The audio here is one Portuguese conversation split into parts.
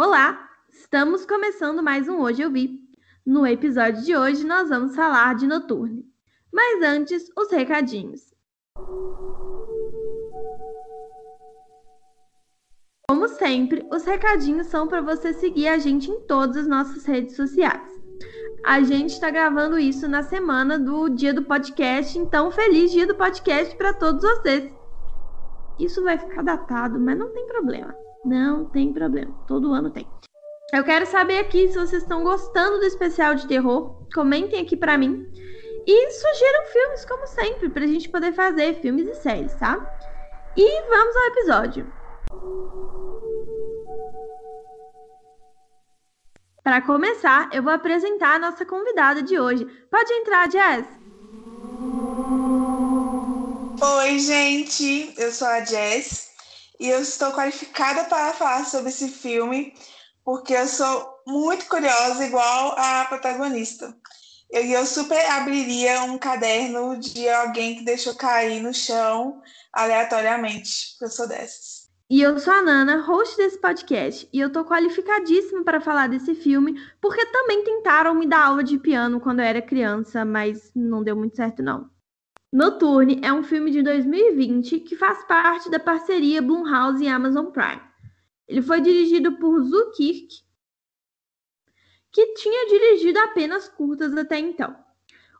Olá, estamos começando mais um Hoje Eu Vi. No episódio de hoje nós vamos falar de Noturne. Mas antes, os recadinhos. Como sempre, os recadinhos são para você seguir a gente em todas as nossas redes sociais. A gente está gravando isso na semana do dia do podcast, então feliz dia do podcast para todos vocês. Isso vai ficar datado, mas não tem problema. Não tem problema. Todo ano tem. Eu quero saber aqui se vocês estão gostando do especial de terror. Comentem aqui para mim. E sugiram filmes, como sempre, pra gente poder fazer filmes e séries, tá? E vamos ao episódio. Para começar, eu vou apresentar a nossa convidada de hoje. Pode entrar, Jess. Oi, gente. Eu sou a Jess e eu estou qualificada para falar sobre esse filme porque eu sou muito curiosa, igual a protagonista. Eu, eu super abriria um caderno de alguém que deixou cair no chão aleatoriamente, porque eu sou dessas. E eu sou a Nana, host desse podcast, e eu tô qualificadíssima para falar desse filme, porque também tentaram me dar aula de piano quando eu era criança, mas não deu muito certo não. Noturne é um filme de 2020 que faz parte da parceria Blumhouse e Amazon Prime. Ele foi dirigido por Zu Kirk, que tinha dirigido apenas curtas até então.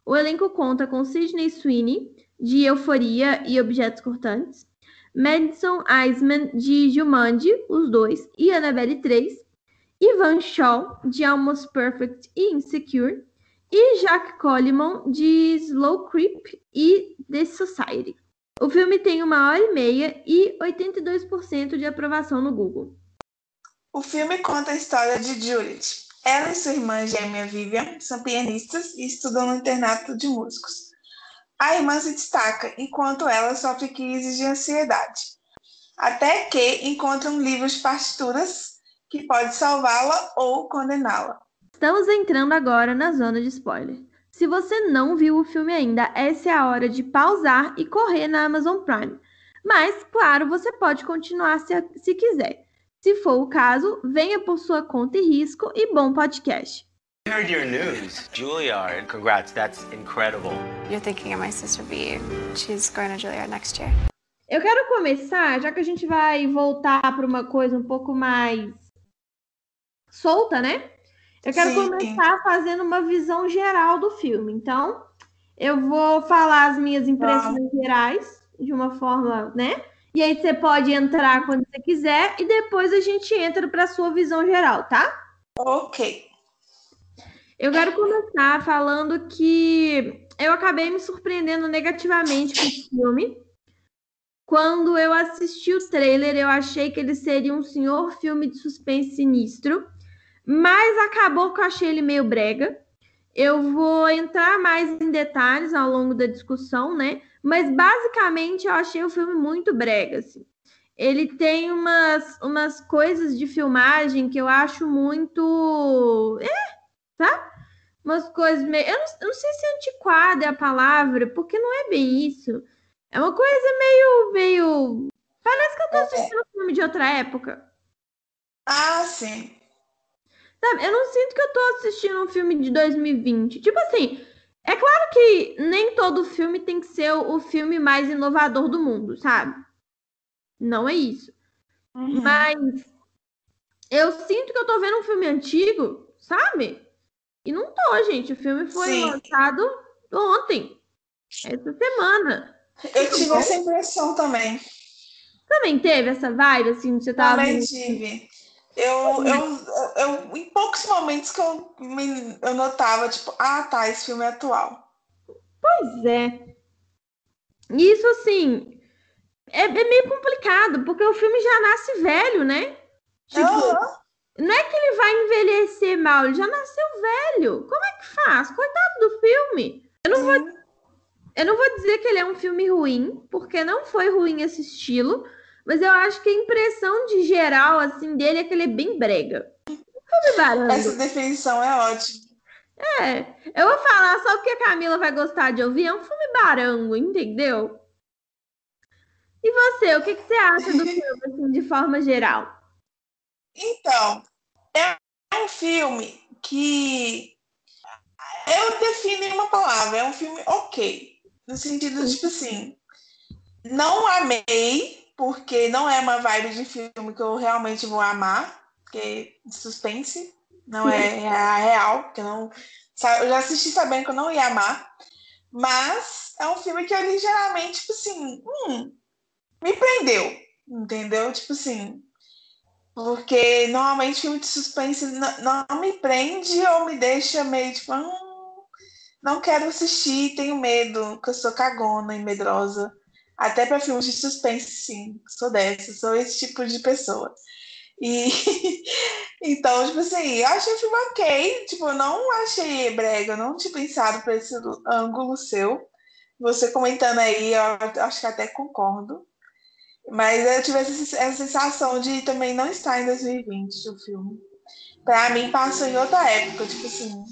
O elenco conta com Sidney Sweeney, de Euforia e Objetos Cortantes, Madison Eisman, de Jumanji, os dois, e Annabelle 3, Ivan Shaw, de Almost Perfect e Insecure, e Jack Coleman, de Slow Creep e The Society. O filme tem uma hora e meia e 82% de aprovação no Google. O filme conta a história de Judith. Ela e sua irmã gêmea Vivian são pianistas e estudam no internato de músicos. A irmã se destaca, enquanto ela sofre crises de ansiedade. Até que encontra um livro de partituras que pode salvá-la ou condená-la. Estamos entrando agora na zona de spoiler. Se você não viu o filme ainda, essa é a hora de pausar e correr na Amazon Prime. Mas, claro, você pode continuar se, se quiser. Se for o caso, venha por sua conta e risco e bom podcast. I heard your news. Juilliard. Congrats, that's incredible. You're thinking of my sister B. She's going to Juilliard next year. Eu quero começar, já que a gente vai voltar para uma coisa um pouco mais solta, né? Eu quero Sim. começar fazendo uma visão geral do filme. Então, eu vou falar as minhas impressões ah. gerais de uma forma, né? E aí você pode entrar quando você quiser e depois a gente entra para sua visão geral, tá? Ok. Eu quero começar falando que eu acabei me surpreendendo negativamente com o filme. Quando eu assisti o trailer, eu achei que ele seria um senhor filme de suspense sinistro, mas acabou que eu achei ele meio brega. Eu vou entrar mais em detalhes ao longo da discussão, né? Mas basicamente eu achei o filme muito brega, assim. Ele tem umas, umas coisas de filmagem que eu acho muito. É, tá? Umas coisas meio. Eu não, eu não sei se é antiquada é a palavra, porque não é bem isso. É uma coisa meio. meio... Parece que eu tô é. assistindo um filme de outra época. Ah, sim. Sabe, eu não sinto que eu tô assistindo um filme de 2020. Tipo assim, é claro que nem todo filme tem que ser o filme mais inovador do mundo, sabe? Não é isso. Uhum. Mas eu sinto que eu tô vendo um filme antigo, sabe? E não tô, gente. O filme foi Sim. lançado ontem, essa semana. Eu tive essa impressão também. Também teve essa vibe, assim, você tava. Também tive. Eu, eu, eu, em poucos momentos que eu, me, eu notava, tipo, ah, tá, esse filme é atual. Pois é. Isso, assim, é, é meio complicado, porque o filme já nasce velho, né? Tipo, uhum. Não é que ele vai envelhecer mal, ele já nasceu velho. Como é que faz? Coitado do filme. Eu não vou, eu não vou dizer que ele é um filme ruim, porque não foi ruim esse estilo, mas eu acho que a impressão de geral assim dele é que ele é bem brega. Essa definição é ótima. É, eu vou falar só porque a Camila vai gostar de ouvir. É um filme barango, entendeu? E você, o que, que você acha do filme, assim, de forma geral? Então, filme que eu defino em uma palavra, é um filme ok. No sentido, tipo assim, não amei, porque não é uma vibe de filme que eu realmente vou amar, porque suspense, não é, é a real, porque não. Eu já assisti sabendo que eu não ia amar, mas é um filme que eu ligeiramente, tipo assim, hum, me prendeu, entendeu? Tipo assim, porque normalmente filme de suspense não, não me prende ou me deixa meio tipo, hum, não quero assistir, tenho medo, que eu sou cagona e medrosa. Até para filmes de suspense, sim, sou dessa, sou esse tipo de pessoa. E então, tipo assim, eu achei o filme ok, tipo, eu não achei brega, eu não tinha pensado por esse ângulo seu. Você comentando aí, eu acho que até concordo. Mas eu tive essa, sensação de também não estar em 2020 o filme. Pra mim, passou em outra época, tipo assim.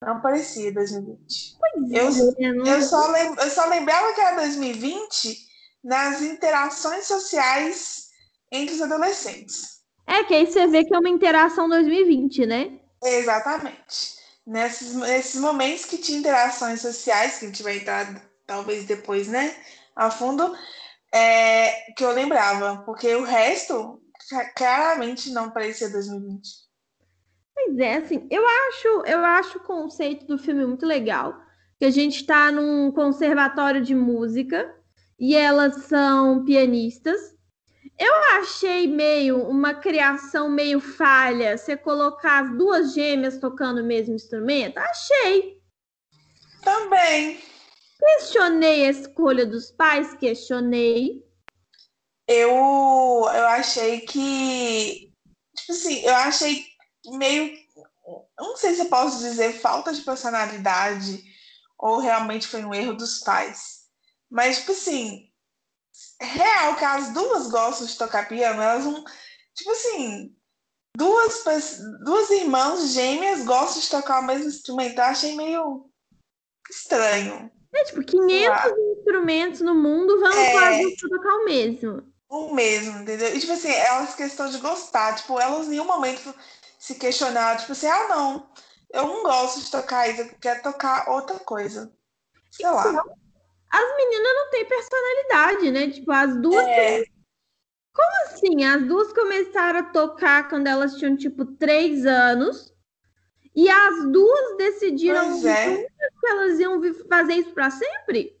Não parecia 2020. eu, é, eu, só lem, eu só lembrava que era 2020 nas interações sociais entre os adolescentes. É, que aí você vê que é uma interação 2020, né? Exatamente. Nesses, nesses momentos que tinha interações sociais, que a gente vai entrar talvez depois, né? A fundo, é, que eu lembrava, porque o resto claramente não parecia 2020. Pois é, assim, eu acho, eu acho o conceito do filme muito legal. Que a gente está num conservatório de música e elas são pianistas. Eu achei meio uma criação meio falha você colocar as duas gêmeas tocando o mesmo instrumento. Achei. Também. Questionei a escolha dos pais, questionei. Eu, eu achei que. Tipo assim, eu achei meio. Não sei se eu posso dizer falta de personalidade ou realmente foi um erro dos pais. Mas, tipo assim, real que as duas gostam de tocar piano, elas não. Tipo assim, duas, duas irmãs gêmeas gostam de tocar o mesmo instrumento. Eu achei meio estranho. É tipo, 500 instrumentos no mundo vão é... quase tocar o mesmo. O mesmo, entendeu? E, tipo assim, elas questão de gostar. Tipo, elas em nenhum momento se questionaram, tipo assim, ah, não, eu não gosto de tocar isso, eu quero tocar outra coisa. Sei lá. Então, as meninas não têm personalidade, né? Tipo, as duas. É. Como assim? As duas começaram a tocar quando elas tinham, tipo, três anos. E as duas decidiram é. que elas iam fazer isso para sempre?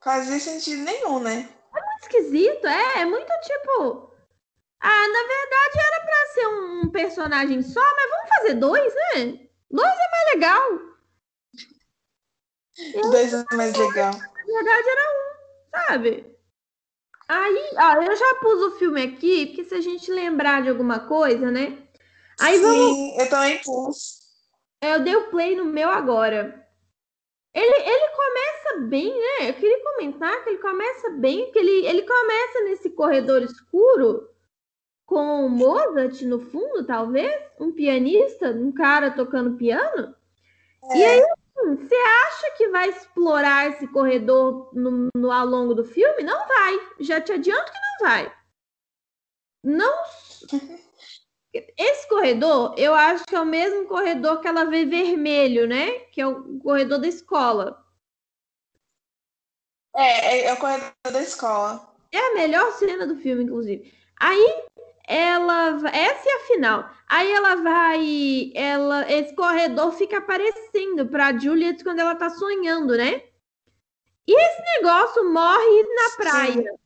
Fazia sentido nenhum, né? É muito esquisito, é, é muito tipo. Ah, na verdade era para ser um personagem só, mas vamos fazer dois, né? Dois é mais legal. Dois é mais legal. Na verdade era um, sabe? Aí, ó, eu já pus o filme aqui, porque se a gente lembrar de alguma coisa, né? Aí Sim, vamos... eu também pus. É, eu dei o play no meu agora. Ele, ele começa bem, né? Eu queria comentar que ele começa bem, que ele, ele começa nesse corredor escuro com o Mozart no fundo, talvez, um pianista, um cara tocando piano. É. E aí, você acha que vai explorar esse corredor no, no, ao longo do filme? Não vai. Já te adianto que não vai. Não. Esse corredor, eu acho que é o mesmo corredor que ela vê vermelho, né? Que é o corredor da escola. É, é, é o corredor da escola. É a melhor cena do filme, inclusive. Aí ela, essa é a final. Aí ela vai, ela, esse corredor fica aparecendo para Juliet quando ela tá sonhando, né? E esse negócio morre na praia. Sim.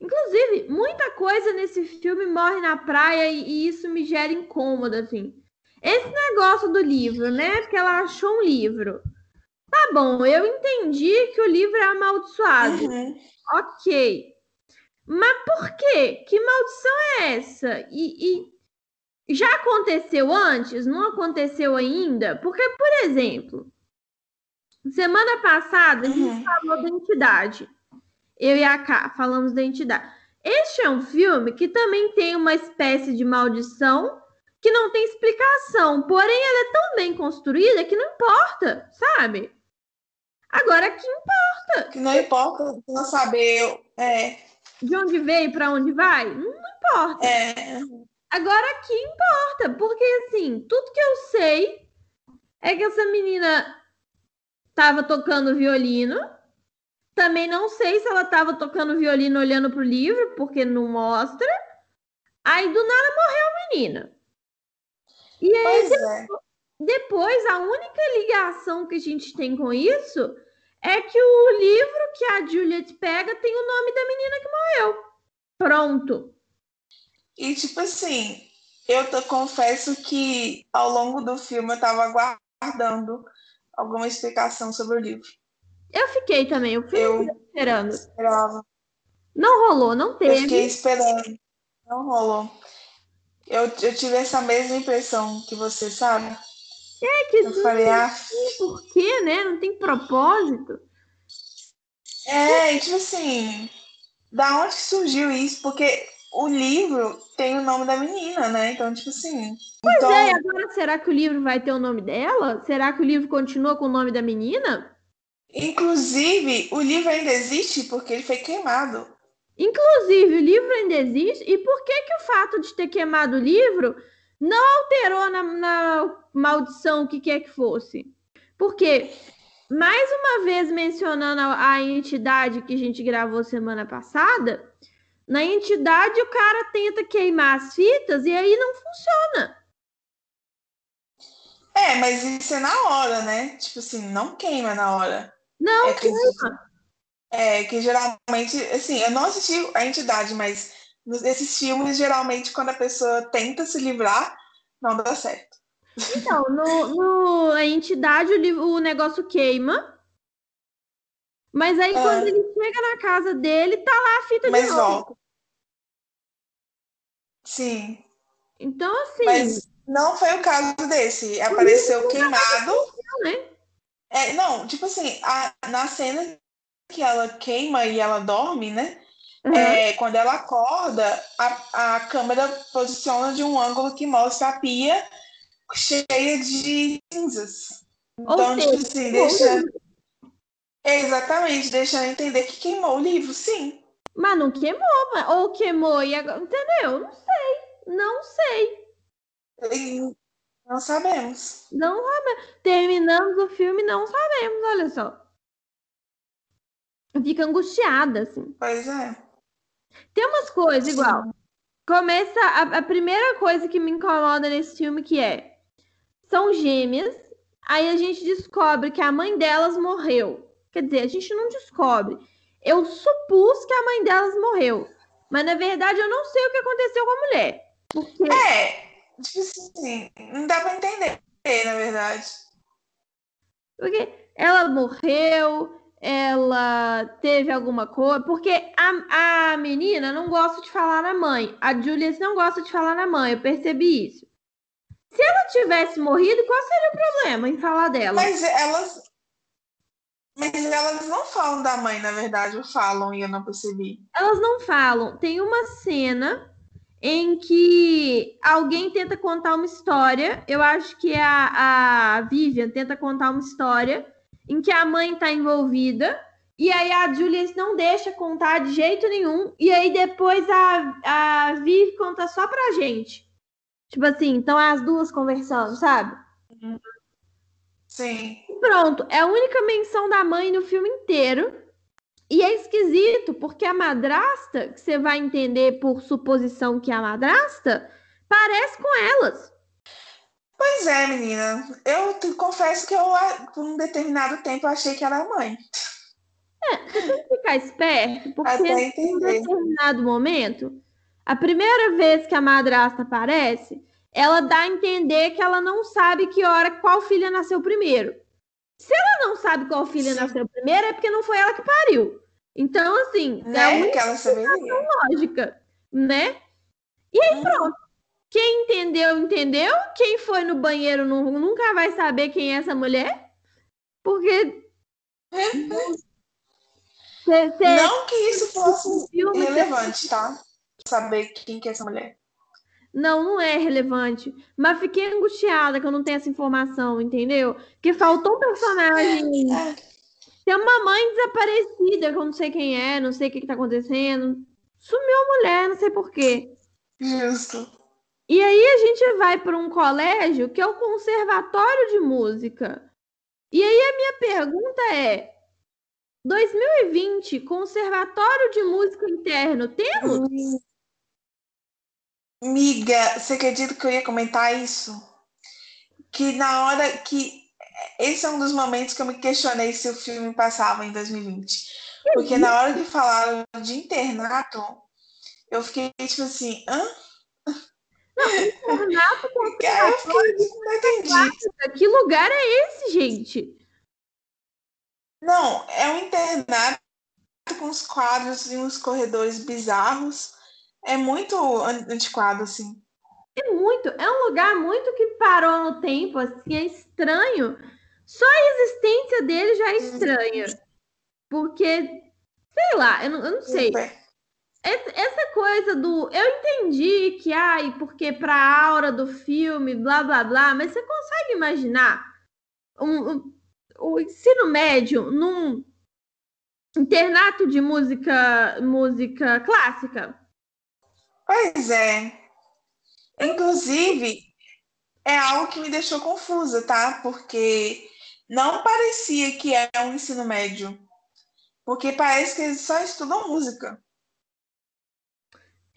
Inclusive, muita coisa nesse filme morre na praia e, e, isso me gera incômodo, assim. Esse negócio do livro, né? Porque ela achou um livro. Tá bom, eu entendi que o livro é amaldiçoado. Uhum. Ok. Mas por quê? Que maldição é essa? E, e já aconteceu antes? Não aconteceu ainda? Porque, por exemplo, semana passada a gente uhum. falou da entidade eu e a Ká falamos da entidade. Este é um filme que também tem uma espécie de maldição que não tem explicação, porém ela é tão bem construída que não importa, sabe? Agora que importa. Que não importa não saber é... de onde veio para onde vai, não, importa. É. Agora aqui importa, porque assim, tudo que eu sei é que essa menina tava tocando violino. Também não sei se ela tava tocando violino olhando pro livro, porque não mostra. Aí do nada morreu a menina. E aí Pois é. depois a única ligação que a gente tem com isso é que o livro que a Juliet pega tem o nome da menina que morreu. Pronto. E tipo assim, eu te- confesso que ao longo do filme eu tava aguardando alguma explicação sobre o livro. Eu fiquei também, eu fui Eu esperando. esperava, Não rolou, não eu fiquei teve. esperando. Não rolou. Eu, eu tive essa mesma impressão que você, sabe? É que Eu falei, ah, por quê, né? Não tem propósito. é, e tipo assim, da onde que surgiu isso? Porque o livro tem o nome da menina, né? Então, tipo assim. então, É, agora será que o livro vai ter o nome dela? Será que o livro continua com o nome da menina? inclusive, o livro ainda existe porque ele foi queimado. Inclusive, o livro ainda existe. E por que que o fato de ter queimado o livro não alterou na, na maldição o que quer que fosse? Porque, mais uma vez mencionando a, a entidade que a gente gravou semana passada, na entidade o cara tenta queimar as fitas e aí não funciona. É, mas isso é na hora, né? Tipo assim, não queima na hora. Não, É que, é que geralmente, assim, eu não assisti a entidade, mas nesses filmes, geralmente, quando a pessoa tenta se livrar, não dá certo. Então, no, no- a entidade, o, o negócio queima. Mas aí, Ah. quando ele chega na casa dele, tá lá a fita de Mas novo. volta. Sim. Então, assim, Mas não foi o caso desse. Apareceu queimado. né? É, não, tipo assim, a- na cena que ela queima e ela dorme, né? Aham. É, quando ela acorda, a, a câmera posiciona de um ângulo que mostra a pia cheia de cinzas. Ou Então, tipo assim, deixa. Exatamente, deixando entender que queimou o livro, sim. Mas não queimou, ou queimou e agora. Entendeu? Não sei. Não sei. E não sabemos. Não sabemos. Terminamos o filme, não sabemos, olha só. Fica angustiada, assim. Pois é. Tem umas coisas igual. Começa a, a primeira coisa que me incomoda nesse filme que é são gêmeas. Aí a gente descobre que a mãe delas morreu. Quer dizer, a gente não descobre. Eu supus que a mãe delas morreu. Mas na verdade eu não sei o que aconteceu com a mulher. Porque É, assim, não dá pra entender, na verdade. Porque ela morreu, ela teve alguma coisa. Porque a, a menina não gosta de falar na mãe. A Julius não gosta de falar na mãe, eu percebi isso. Se ela tivesse morrido, qual seria o problema em falar dela? Mas elas. Mas elas não falam da mãe, na verdade, ou falam e eu não percebi. Elas não falam. Tem uma cena em que alguém tenta contar uma história. Eu acho que é a, a Vivian tenta contar uma história em que a mãe está envolvida. E aí a Julius não deixa contar de jeito nenhum. E aí depois a, a Viv conta só pra gente. Tipo assim, então as duas conversando, sabe? Sim. Pronto, é a única menção da mãe no filme inteiro. E é esquisito, porque a madrasta, que você vai entender por suposição que é a madrasta, parece com elas. Pois é, menina. Eu te confesso que eu, por um determinado tempo, achei que era a mãe. Ficar esperto, porque em um determinado momento, a primeira vez que a madrasta aparece, ela dá a entender que ela não sabe que hora qual filha nasceu primeiro. Se ela não sabe qual filha Sim. nasceu primeiro, é porque não foi ela que pariu. Então, assim, é Né? Que ela saberia. lógica, né? E aí pronto. Quem entendeu, entendeu. Quem foi no banheiro nu- nunca vai saber quem é essa mulher. Porque. Cê- cê- Não que isso fosse filme, cê- relevante, tá? Saber quem que é essa mulher. Não, não é relevante. Mas fiquei angustiada que eu não tenho essa informação, entendeu? Porque faltou um personagem. É. Tem uma mãe desaparecida, que eu não sei quem é, não sei o que, que tá acontecendo. Sumiu a mulher, não sei porquê. Justo. E aí a gente vai para um colégio que é o Conservatório de Música. E aí a minha pergunta é: 2020, Conservatório de Música Interno, temos? Miga, você acredita que eu ia comentar isso? Que na hora que. Esse é um dos momentos que eu me questionei se o filme passava em 2020. Porque na hora que falaram de internato, eu fiquei tipo assim, hã? Internato Cara, eu fiquei- não entendi. Que lugar é esse, gente? Não, é um internato com uns quadros e uns corredores bizarros. É muito an- antiquado, assim. É muito, é um lugar muito que parou no tempo, assim, é estranho. Só a existência dele já é estranha. Porque, sei lá, eu não, eu não sei. Essa, essa coisa do. Eu entendi que, ai, porque pra aura do filme, blá blá blá, mas você consegue imaginar um, um- o ensino médio num internato de música, música clássica? Pois é. Inclusive, é algo que me deixou confusa, tá? Porque não parecia que é um ensino médio. Porque parece que eles só estudam música.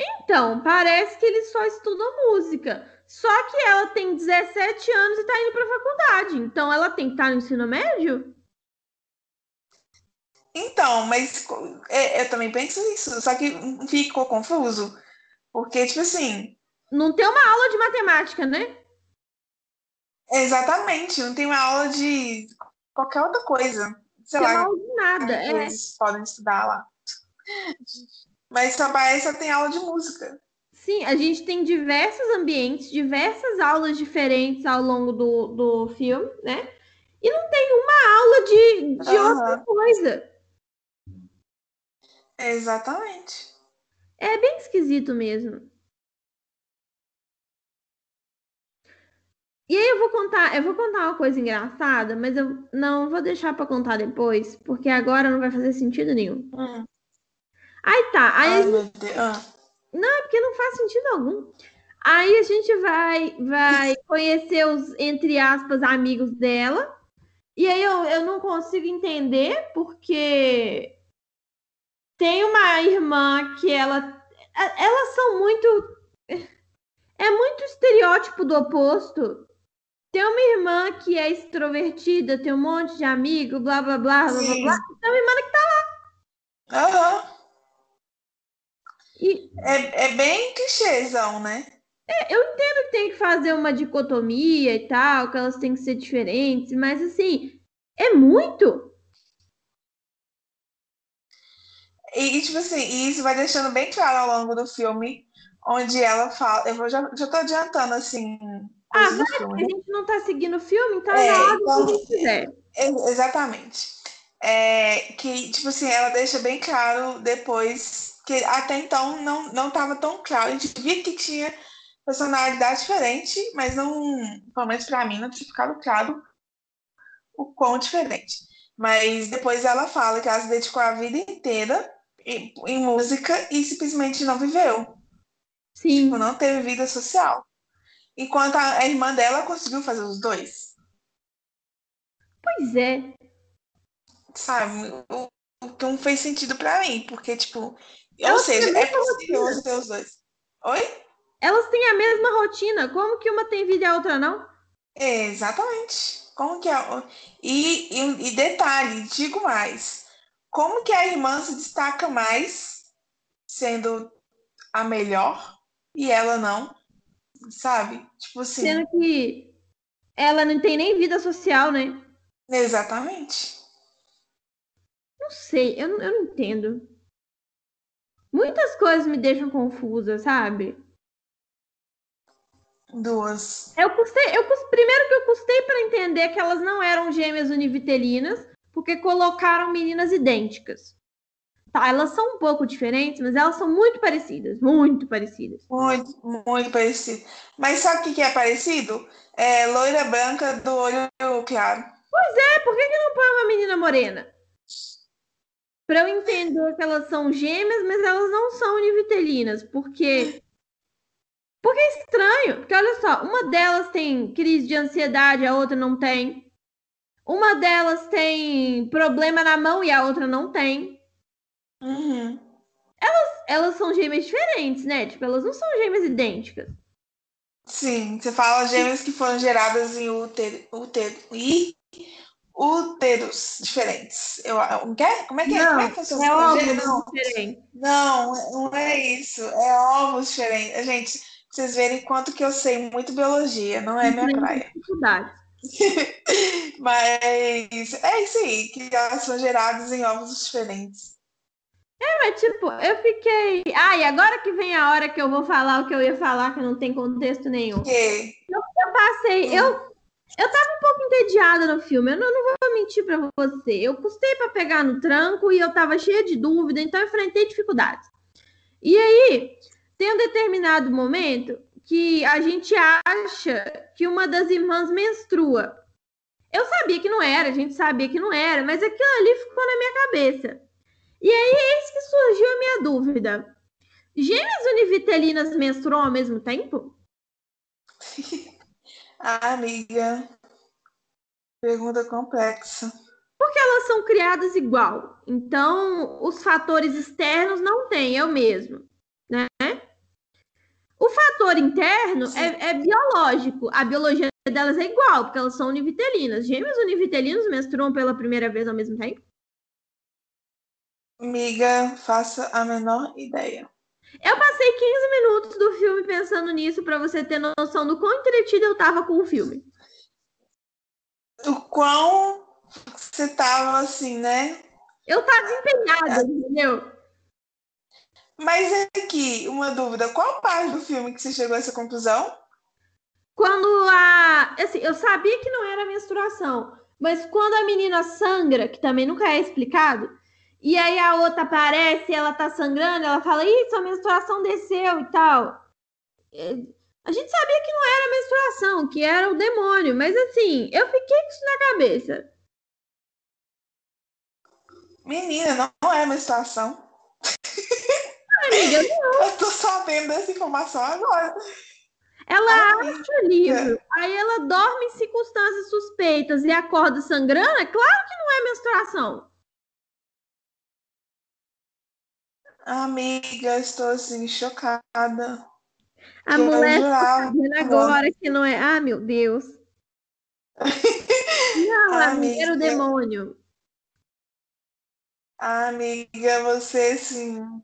Então, parece que eles só estudam música. Só que ela tem 17 anos e tá indo pra faculdade. Então ela tem que estar no ensino médio? Então, mas é, eu também penso isso, só que ficou confuso. Porque, tipo assim, Não tem uma aula de matemática, né? exatamente, não tem uma aula de qualquer outra coisa. Sei Tem uma lá, aula de nada. É. eles podem estudar lá. Mas que só tem aula de música. Sim, a gente tem diversos ambientes, diversas aulas diferentes ao longo do, do filme, né? E não tem uma aula de, de outra Aham. coisa. Exatamente. É bem esquisito mesmo. E aí eu vou contar, eu vou contar uma coisa engraçada, mas eu não vou deixar pra contar depois, porque agora não vai fazer sentido nenhum. Hum. Aí tá, aí Ai, gente meu Deus. Ah. É porque não faz sentido algum. Aí a gente vai, vai conhecer os, entre aspas, amigos dela. E aí eu, eu não consigo entender porque tem uma irmã que ela. a- Elas são muito. É muito estereótipo do oposto. Tem uma irmã que é extrovertida, tem um monte de amigo, blá blá blá, blá blá Sim. blá. Tem uma irmã que tá. Aham. E É, é bem clichêzão, né? Eu entendo que tem que fazer uma dicotomia e tal, que elas têm que ser diferentes, mas assim, é muito. E, e, tipo assim, e isso vai deixando bem claro ao longo do filme, onde ela fala. Eu vou, já, já tô adiantando, assim, Ah, vai, porque a né? gente não tá seguindo o filme, então É, é na hora então- que quiser. Ex- Exatamente. É, que, tipo assim, ela deixa bem claro depois, que até então não, não tava tão claro. A gente via que tinha personalidade diferente, mas não, pelo menos pra mim, não tinha ficado claro o quão diferente. Mas depois ela fala que ela se dedicou a vida inteira em, em música e simplesmente não viveu. Sim. Tipo, não teve vida social. Enquanto a, a irmã dela conseguiu fazer os dois. Pois é. sabe? O, o que não fez sentido pra mim, porque, tipo, ou seja, é possível ter os dois. Oi? Elas têm a mesma rotina. Como que uma tem vida e a outra não? É, exatamente. Como que é? E, e, e detalhe, digo mais, como que a irmã se destaca mais sendo a melhor e ela não, sabe? Tipo assim, Sendo que ela não tem nem vida social, né? exatamente. Não sei, eu, eu não entendo. Muitas coisas me deixam confusa, sabe? Duas. Eu custei, eu primeiro que eu custei para entender que elas não eram gêmeas univitelinas, porque colocaram meninas idênticas. Tá, elas são um pouco diferentes, mas elas são muito parecidas, muito parecidas. Muito, muito parecido. Mas sabe o que que é parecido? É loira branca do olho claro. É, por que, que não põe uma menina morena? Pra eu entender que elas são gêmeas, mas elas não são univitelinas, porque Porque é estranho, porque olha só, uma delas tem crise de ansiedade, a outra não tem. Uma delas tem problema na mão e a outra não tem. Uhum. Elas, elas são gêmeas diferentes, né? Tipo, elas não são gêmeas idênticas. Sim, você fala gêmeas que foram geradas em útero, útero, e úteros diferentes. Eu, um quê? Como é que é? Não, Como é que eu é não, diferentes. não, não é isso. É ovos diferentes. Gente, vocês verem quanto que eu sei muito biologia, não é minha praia. Dificuldade. Mas é isso aí, que elas são geradas em ovos diferentes. Mas, tipo, eu fiquei. Ah, e agora que vem a hora que eu vou falar o que eu ia falar, que não tem contexto nenhum. Que Eu passei. Eu, eu tava um pouco entediada no filme. Eu não, não vou mentir pra você. Eu custei pra pegar no tranco e eu tava cheia de dúvida, então enfrentei dificuldades. E aí, tem um determinado momento que a gente acha que uma das irmãs menstrua. Eu sabia que não era, a gente sabia que não era, mas aquilo ali ficou na minha cabeça. E aí, eis que surgiu a minha dúvida. Gêmeas univitelinas menstruam ao mesmo tempo? Ah, amiga, pergunta complexa. Porque elas são criadas igual. Então, os fatores externos não têm, é o mesmo. Né? O fator interno é, é biológico. A biologia delas é igual, porque elas são univitelinas. Gêmeos univitelinos menstruam pela primeira vez ao mesmo tempo? Amiga, faça a menor ideia. Eu passei 15 minutos do filme pensando nisso para você ter noção do quão entretida eu tava com o filme. O quão você tava assim, né? Eu tava empenhada, entendeu? Mas aqui, uma dúvida: qual parte do filme que você chegou a essa conclusão? Quando a. Assim, eu sabia que não era menstruação, mas quando a menina sangra, que também nunca é explicado, e aí a outra aparece e ela tá sangrando, ela fala, ih, sua menstruação desceu e tal. É, A gente sabia que não era menstruação, que era o demônio, mas assim, eu fiquei com isso na cabeça. Menina, não, não é menstruação. Amiga, Eu tô sabendo dessa informação agora. ela acha o livro, aí ela dorme em circunstâncias suspeitas e acorda sangrando, é claro que não é menstruação. Amiga, estou assim, chocada. A mulher tá jurava. sabendo agora que não é. Ah, meu Deus. Não, amiga, era o demônio. Amiga, você assim,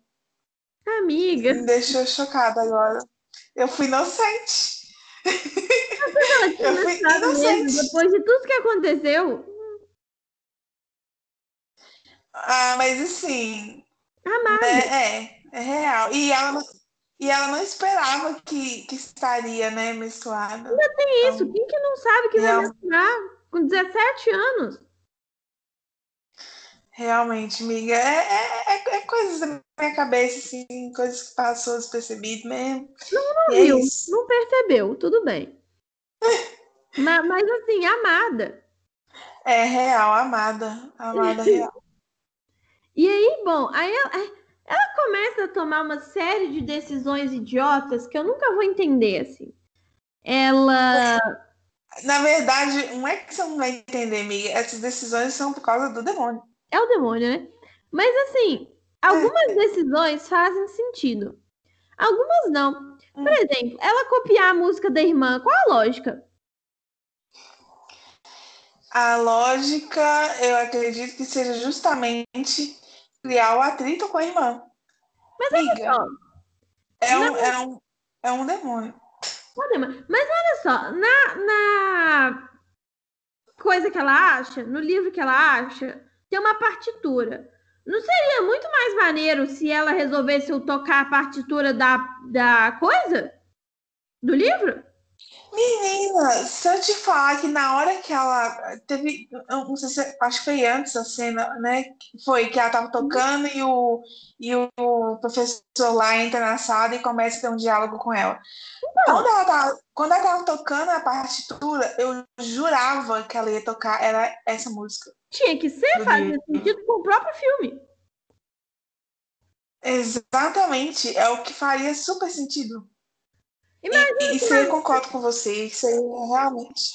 Amiga, me deixou chocada agora. Eu fui inocente. Eu fui mesmo, inocente. depois de tudo que aconteceu. Ah, mas assim, Amada. né, é, é real. E ela e ela não esperava que, que estaria, né, menstruada. É isso. Quem que não sabe que vai Real. menstruar com 17 anos? Realmente, amiga, é, é, é, é coisas da minha cabeça, assim, coisas que passou despercebido mesmo. Não E é viu, isso. não percebeu, tudo bem. mas, mas assim, amada. É real, amada. Amada real. E aí, bom, aí ela, começa a tomar uma série de decisões idiotas que eu nunca vou entender, assim. Ela. Na verdade, não é que você não vai entender, amiga. Essas decisões são por causa do demônio. É o demônio, né? Mas assim, algumas decisões fazem sentido. Algumas não. Por exemplo, ela copiar a música da irmã, qual a lógica? A lógica, eu acredito que seja justamente criar o atrito com a irmã. Mas Amiga, Ó, é um, é um, é um demônio. Olha, Mas olha só, na, na coisa que ela acha, no livro que ela acha, tem uma partitura. Não seria muito mais maneiro se ela resolvesse tocar a partitura da, da coisa? Do livro? Menina, se eu te falar que na hora que ela teve, não sei se, acho que foi antes a cena, né? Foi que ela tava tocando e o, e o professor lá entra na sala e começa a ter um diálogo com ela. Quando ela tava, quando ela tava tocando a partitura, eu jurava que ela ia tocar era essa música. Tinha que ser, fazia sentido com o próprio filme. Exatamente, é o que faria super sentido. Imagina isso eu concordo com você. Isso aí realmente.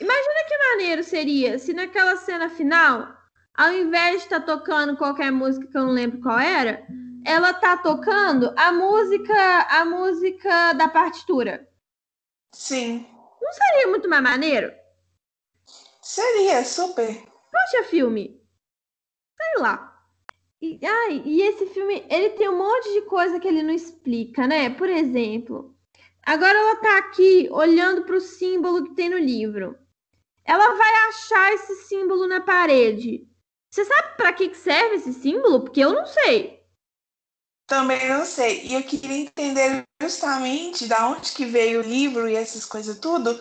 Imagina que maneiro seria se naquela cena final, ao invés de estar tá tocando qualquer música que eu não lembro qual era, ela tá tocando a música, a música da partitura. Sim. Não seria muito mais maneiro? Seria, super. Poxa, filme. Sei lá. E, ai, e esse filme, ele tem um monte de coisa que ele não explica, né? Por exemplo, agora ela tá aqui olhando para o símbolo que tem no livro. Ela vai achar esse símbolo na parede. Você sabe para que serve esse símbolo? Porque eu não sei. Também não sei. E eu queria entender justamente da onde que veio o livro e essas coisas tudo.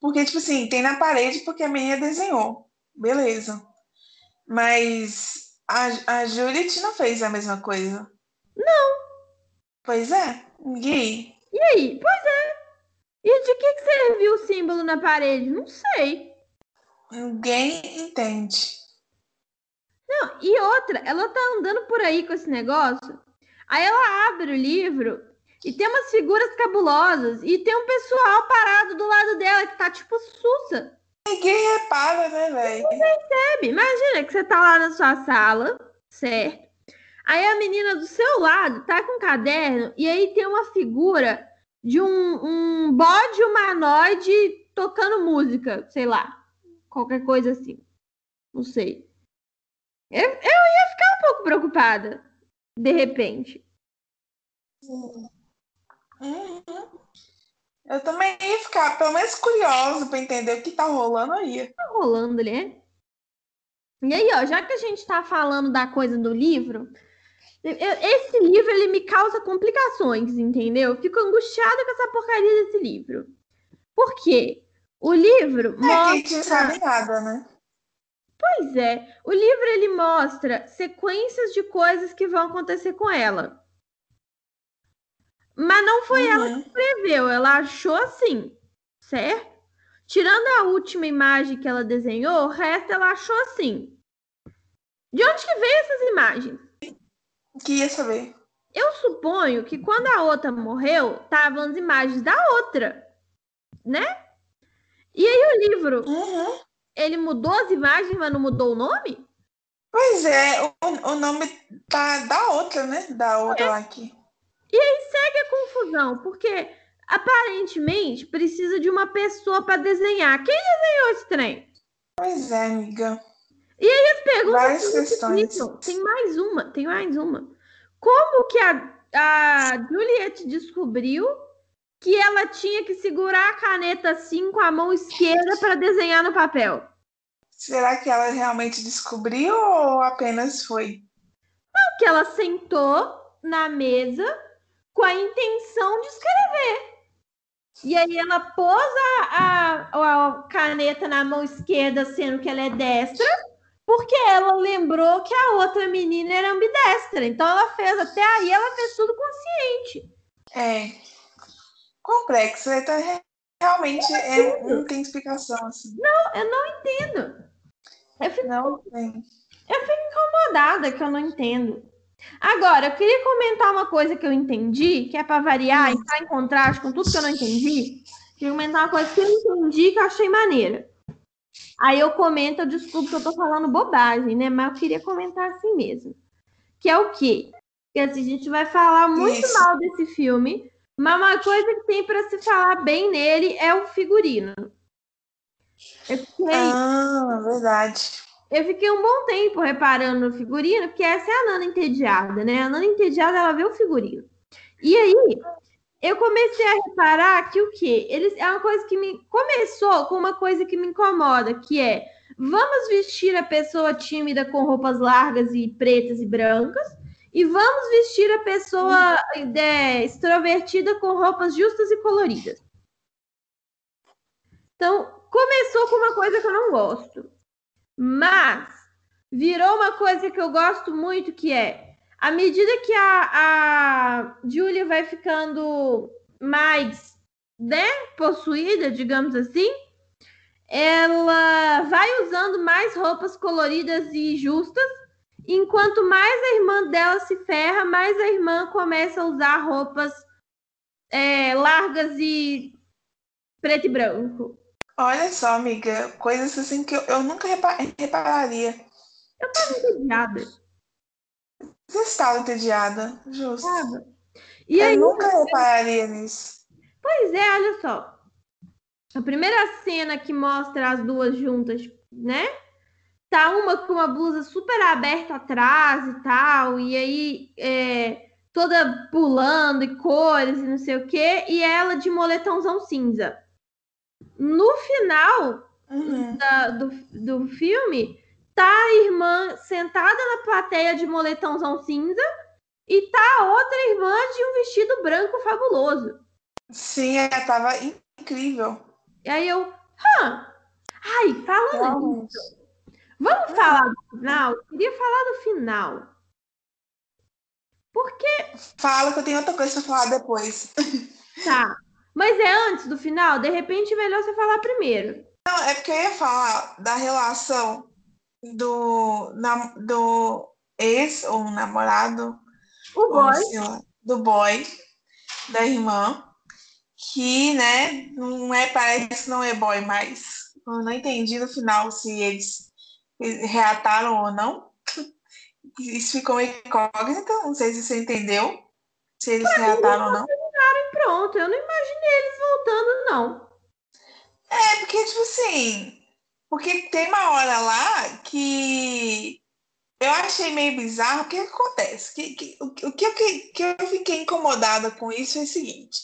Porque, tipo assim, tem na parede porque a menina desenhou. Beleza. Mas a, a Juliet não fez a mesma coisa. Não. Pois é. Aí? E aí? Pois é. E de que, que serviu o símbolo na parede? Não sei. Ninguém entende. Não, e outra, ela tá andando por aí com esse negócio. Aí ela abre o livro e tem umas figuras cabulosas e tem um pessoal parado do lado dela que tá tipo sussa. Ninguém repara, né, velho? Ninguém percebe. Imagina que você tá lá na sua sala, certo? Aí a menina do seu lado tá com um caderno e aí tem uma figura de um, um bode humanoide tocando música, sei lá. Qualquer coisa assim. Não sei. Eu, eu ia ficar um pouco preocupada, de repente. Uhum. Eu também ia ficar, pelo menos, curiosa para entender o que tá rolando aí. Tá rolando, né? E aí, ó, já que a gente tá falando da coisa do livro, esse livro ele me causa complicações, entendeu? Eu fico angustiada com essa porcaria desse livro. Por quê? O livro é mostra... gente sabe nada, né? Pois é, o livro ele mostra sequências de coisas que vão acontecer com ela. Mas não foi uhum. ela que escreveu, ela achou assim, certo? Tirando a última imagem que ela desenhou, o resto ela achou assim. De onde que veio essas imagens? Queria saber. Eu suponho que quando a outra morreu, estavam as imagens da outra, né? E aí o livro, uhum. ele mudou as imagens, mas não mudou o nome? Pois é, o, o nome tá da outra, né? Da outra é. lá aqui. E aí segue a confusão, porque aparentemente precisa de uma pessoa para desenhar. Quem desenhou esse trem? Pois é, amiga. E aí as perguntas. Várias questões. Tem mais uma, tem mais uma. Como que a, a Juliette descobriu que ela tinha que segurar a caneta assim com a mão esquerda para desenhar no papel? Será que ela realmente descobriu ou apenas foi? Não, que ela sentou na mesa com a intenção de escrever. E aí ela pôs a, a, a, caneta na mão esquerda, sendo que ela é destra, porque ela lembrou que a outra menina era ambidestra. Então ela fez, até aí ela fez tudo consciente. É. Complexo. Então, realmente é, não tem explicação assim. Não, eu não entendo. Eu fico, não tem. Eu fico incomodada que eu não entendo. Agora, eu queria comentar uma coisa que eu entendi, que é para variar e estar em contraste com tudo que eu não entendi. Queria comentar uma coisa que eu entendi que eu achei maneira. Aí eu comento, eu desculpo que eu tô falando bobagem, né? Mas eu queria comentar assim mesmo. Que é o quê? Que assim, a gente vai falar muito Isso. mal desse filme, mas uma coisa que tem para se falar bem nele é o figurino. Eu fiquei... Ah, verdade. Eu fiquei um bom tempo reparando no figurino, porque essa é a Nana entediada, né? A Nana entediada, ela vê o figurino. E aí, eu comecei a reparar que o quê? Eles, é uma coisa que me começou com uma coisa que me incomoda, que é vamos vestir a pessoa tímida com roupas largas e pretas e brancas, e vamos vestir a pessoa é, extrovertida com roupas justas e coloridas. Então, começou com uma coisa que eu não gosto. Mas virou uma coisa que eu gosto muito, que é à medida que a, a Julia vai ficando mais né, possuída, digamos assim, ela vai usando mais roupas coloridas e justas, enquanto mais a irmã dela se ferra, mais a irmã começa a usar roupas é, largas e preto e branco. Olha só, amiga, coisas assim que eu, eu nunca repa- repararia. Eu tava entediada, Você estava entediada, justo. sabe? E Eu aí, nunca repararia nisso. pois é, olha só. A primeira cena que mostra as duas juntas, né? Tá uma com uma blusa super aberta atrás e tal, e aí é, toda pulando e cores e não sei o quê, e ela de moletãozão cinza. No final Uhum. da- do, do filme, tá a irmã sentada na plateia de moletãozão cinza e tá a outra irmã de um vestido branco fabuloso. Sim, ela tava incrível. E aí eu, hã? Ai, falando nisso, vamos falar do final? Eu queria falar do final. Porque Fala que eu tenho outra coisa pra falar depois. tá. Mas é antes do final? De repente, é melhor você falar primeiro. Não, é porque eu ia falar da relação do, nam- do ex ou namorado, O boy. lá, do boy, da irmã, que, né, não é, parece que não é boy mais. Eu não entendi no final se eles reataram ou não. Isso ficou incógnito, não sei se você entendeu, se eles reataram ou não. Pronto, eu não imaginei eles voltando, não. É, porque, tipo assim, porque tem uma hora lá que eu achei meio bizarro, o que acontece? Que, que, o que, que, eu- que, eu fiquei incomodada com isso é o seguinte,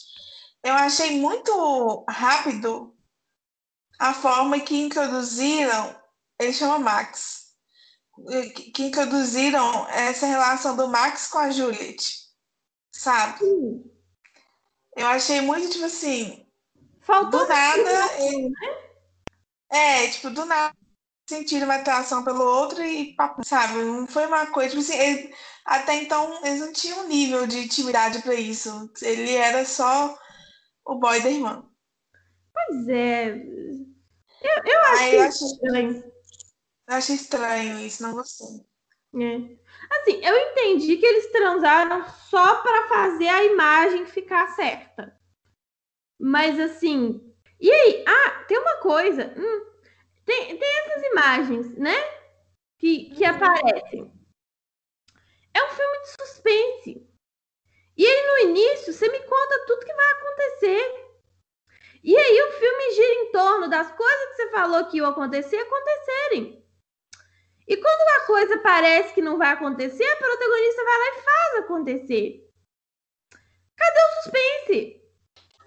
eu achei muito rápido a forma que introduziram, ele chama Max, que, introduziram essa relação do Max com a Juliet, sabe? Eu achei muito, tipo assim, Faltou do nada, ele- é, tipo, do nada sentiram uma atração pelo outro e sabe? Não foi uma coisa, tipo assim, ele- até então eles não tinham nível de intimidade pra isso. Ele era só o boy da irmã. Pois é. Eu, eu eu achei achei, estranho. eu achei estranho isso, não gostei. né? Assim, eu entendi que eles transaram só para fazer a imagem ficar certa. Mas assim. E aí? Ah, tem uma coisa. hum, tem, tem essas imagens, né? Que, que aparecem. É um filme de suspense. E aí, no início, você me conta tudo que vai acontecer. E aí, o filme gira em torno das coisas que você falou que iam acontecer acontecerem. E quando uma coisa parece que não vai acontecer, a protagonista vai lá e faz acontecer. Cadê o suspense?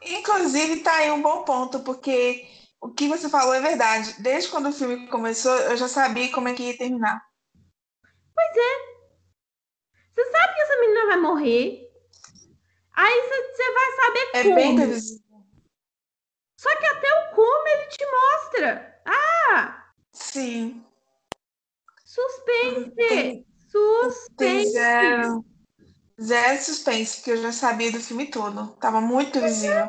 Inclusive, tá aí um bom ponto, porque o que você falou é verdade. Desde quando o filme começou, eu já sabia como é que ia terminar. Você sabe que essa menina vai morrer. Aí você vai saber É como. bem previsível. Só que até o como ele te mostra. Ah, Sim. suspense. Tem Suspense. Zero, suspense, porque eu já sabia do filme todo. Tava muito visível.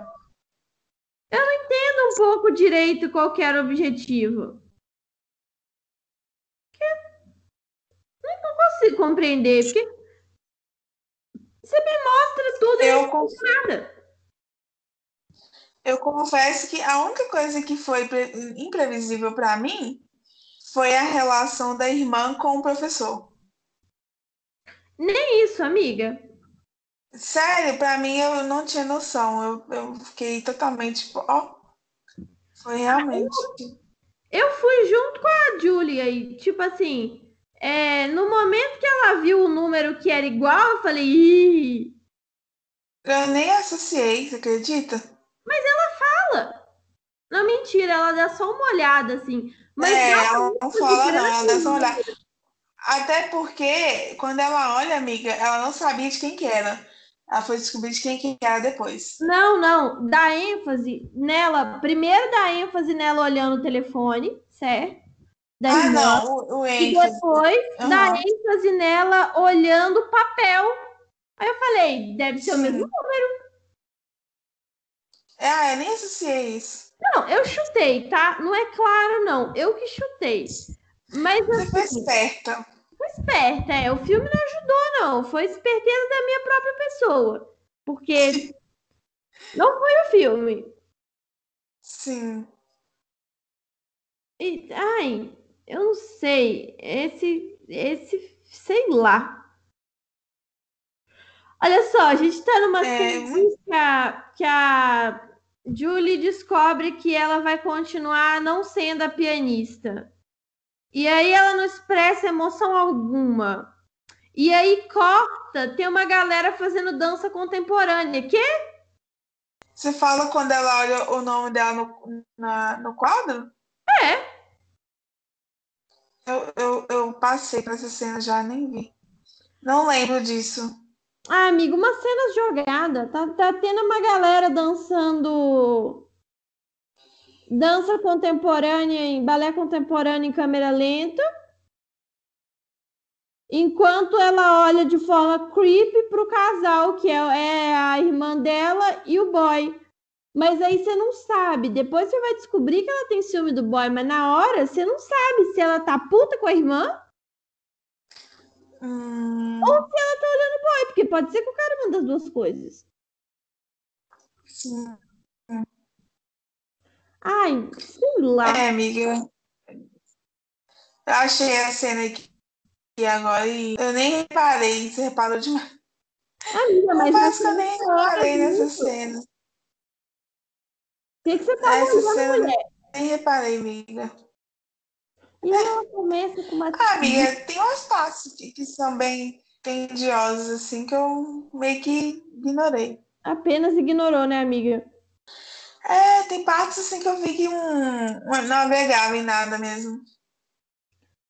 Entenda um pouco direito qual que era o objetivo. Eu não consigo compreender, porque você me mostra tudo e Eu, não conf- nada. eu confesso que a única coisa que foi pre- imprevisível para mim foi a relação da irmã com o professor. Nem isso, amiga. Sério, para mim eu não tinha noção. Eu, eu fiquei totalmente tipo, ó. Foi realmente. Eu fui junto com a Julia e, tipo assim, é, no momento que ela viu o número que era igual, eu falei, ih, Eu nem associei, você acredita? fala. Não, mentira, ela dá só uma olhada, assim. Mas é, ela ela não fala, não, ela dá só uma olhada. Até porque, quando ela olha, amiga, ela não sabia de quem que era. Ela foi descobrir de quem que era depois. Não, não, dá ênfase nela. Primeiro dá ênfase nela olhando o telefone, certo? Da Ah, irmã. não, o, o E depois dá Aham. ênfase nela olhando o papel. Aí eu falei, deve ser o Sim. mesmo Ah, eu nem associei isso. Não, eu chutei, tá? Não é claro, não. Eu que chutei. Mas Você foi assim, esperta. foi esperta, é. O filme não ajudou, não. Foi esperteza da minha própria pessoa. Porque Não foi o filme. Sim. E, ai, eu não sei. Esse, esse, sei lá. Olha só, a gente tá numa É, cena que a, que a Julie descobre que ela vai continuar não sendo a pianista. E aí ela não expressa emoção alguma. E aí corta, tem uma galera fazendo dança contemporânea. Que? Você fala quando ela olha o nome dela no, na- no quadro? É. Eu, eu, eu passei por essa cena já, nem vi. Não lembro disso. Ah, amigo, uma cena jogada. Tá, tá tendo uma galera dançando dança contemporânea em balé contemporâneo em câmera lenta. Enquanto ela olha de forma creepy pro casal, que é, é a irmã dela e o boy. Mas aí você não sabe. Depois você vai descobrir que ela tem ciúme do boy, mas na hora você não sabe se ela tá puta com a irmã Hum, ou se ela tá olhando o boy, porque pode ser que o cara manda as duas coisas. sim. Ai, sei lá. É, amiga. Eu achei a cena aqui agora e eu nem reparei. Você reparou demais. Amiga, mas você eu nem reparei nessa isso. cena. O que, que você tá Essa olhando, cena- mulher? Nem reparei, amiga. E ela começa com uma. Ah, amiga, tem umas partes que, que são bem tendiosas, assim, que eu meio que ignorei. Apenas ignorou, né, amiga? É, tem partes assim que eu vi que hum, não agregava em nada mesmo.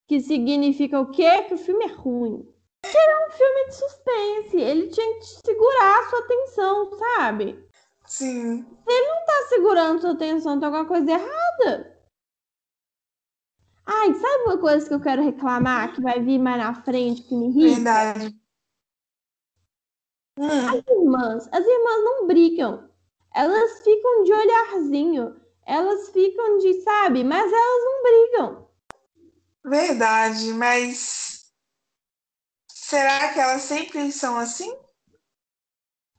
Que significa o quê? Que o filme é ruim. Que é um filme de suspense. Ele tinha que segurar a sua atenção, sabe? Sim. Tá segurando sua atenção, tem alguma coisa errada. Ai, sabe uma coisa que eu quero reclamar, que vai vir mais na frente, que me irrita? Verdade. Hum, As irmãs, as irmãs não brigam. Elas ficam de olharzinho. Elas ficam de, sabe? Mas elas não brigam. verdade, mas será que elas sempre são assim?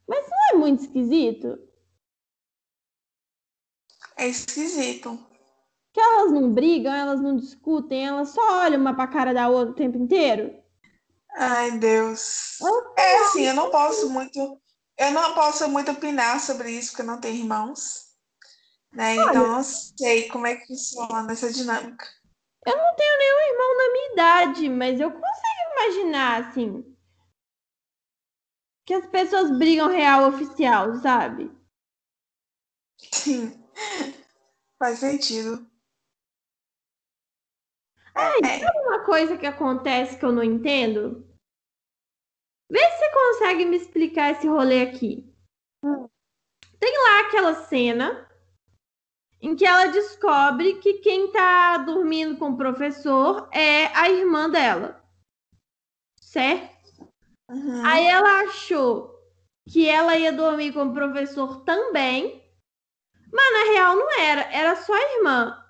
Não é muito esquisito? É esquisito. Que elas não brigam, elas não discutem, elas só olham uma pra cara da outra o tempo inteiro. Ai, Deus. Elas É assim, eu não posso muito, eu não posso muito opinar sobre isso, porque eu não tenho irmãos, né? Então, não sei como é que funciona essa dinâmica. Eu não tenho nenhum irmão na minha idade, mas eu consigo imaginar, assim, que as pessoas brigam real oficial, sabe? Sim, faz sentido. Ai, É. sabe uma coisa que acontece que eu não entendo? Vê se você consegue me explicar esse rolê aqui. Tem lá aquela cena em que ela descobre que quem tá dormindo com o professor é a irmã dela. Certo? Uhum. Aí ela achou que ela ia dormir com o professor também, mas na real não era, era só a irmã.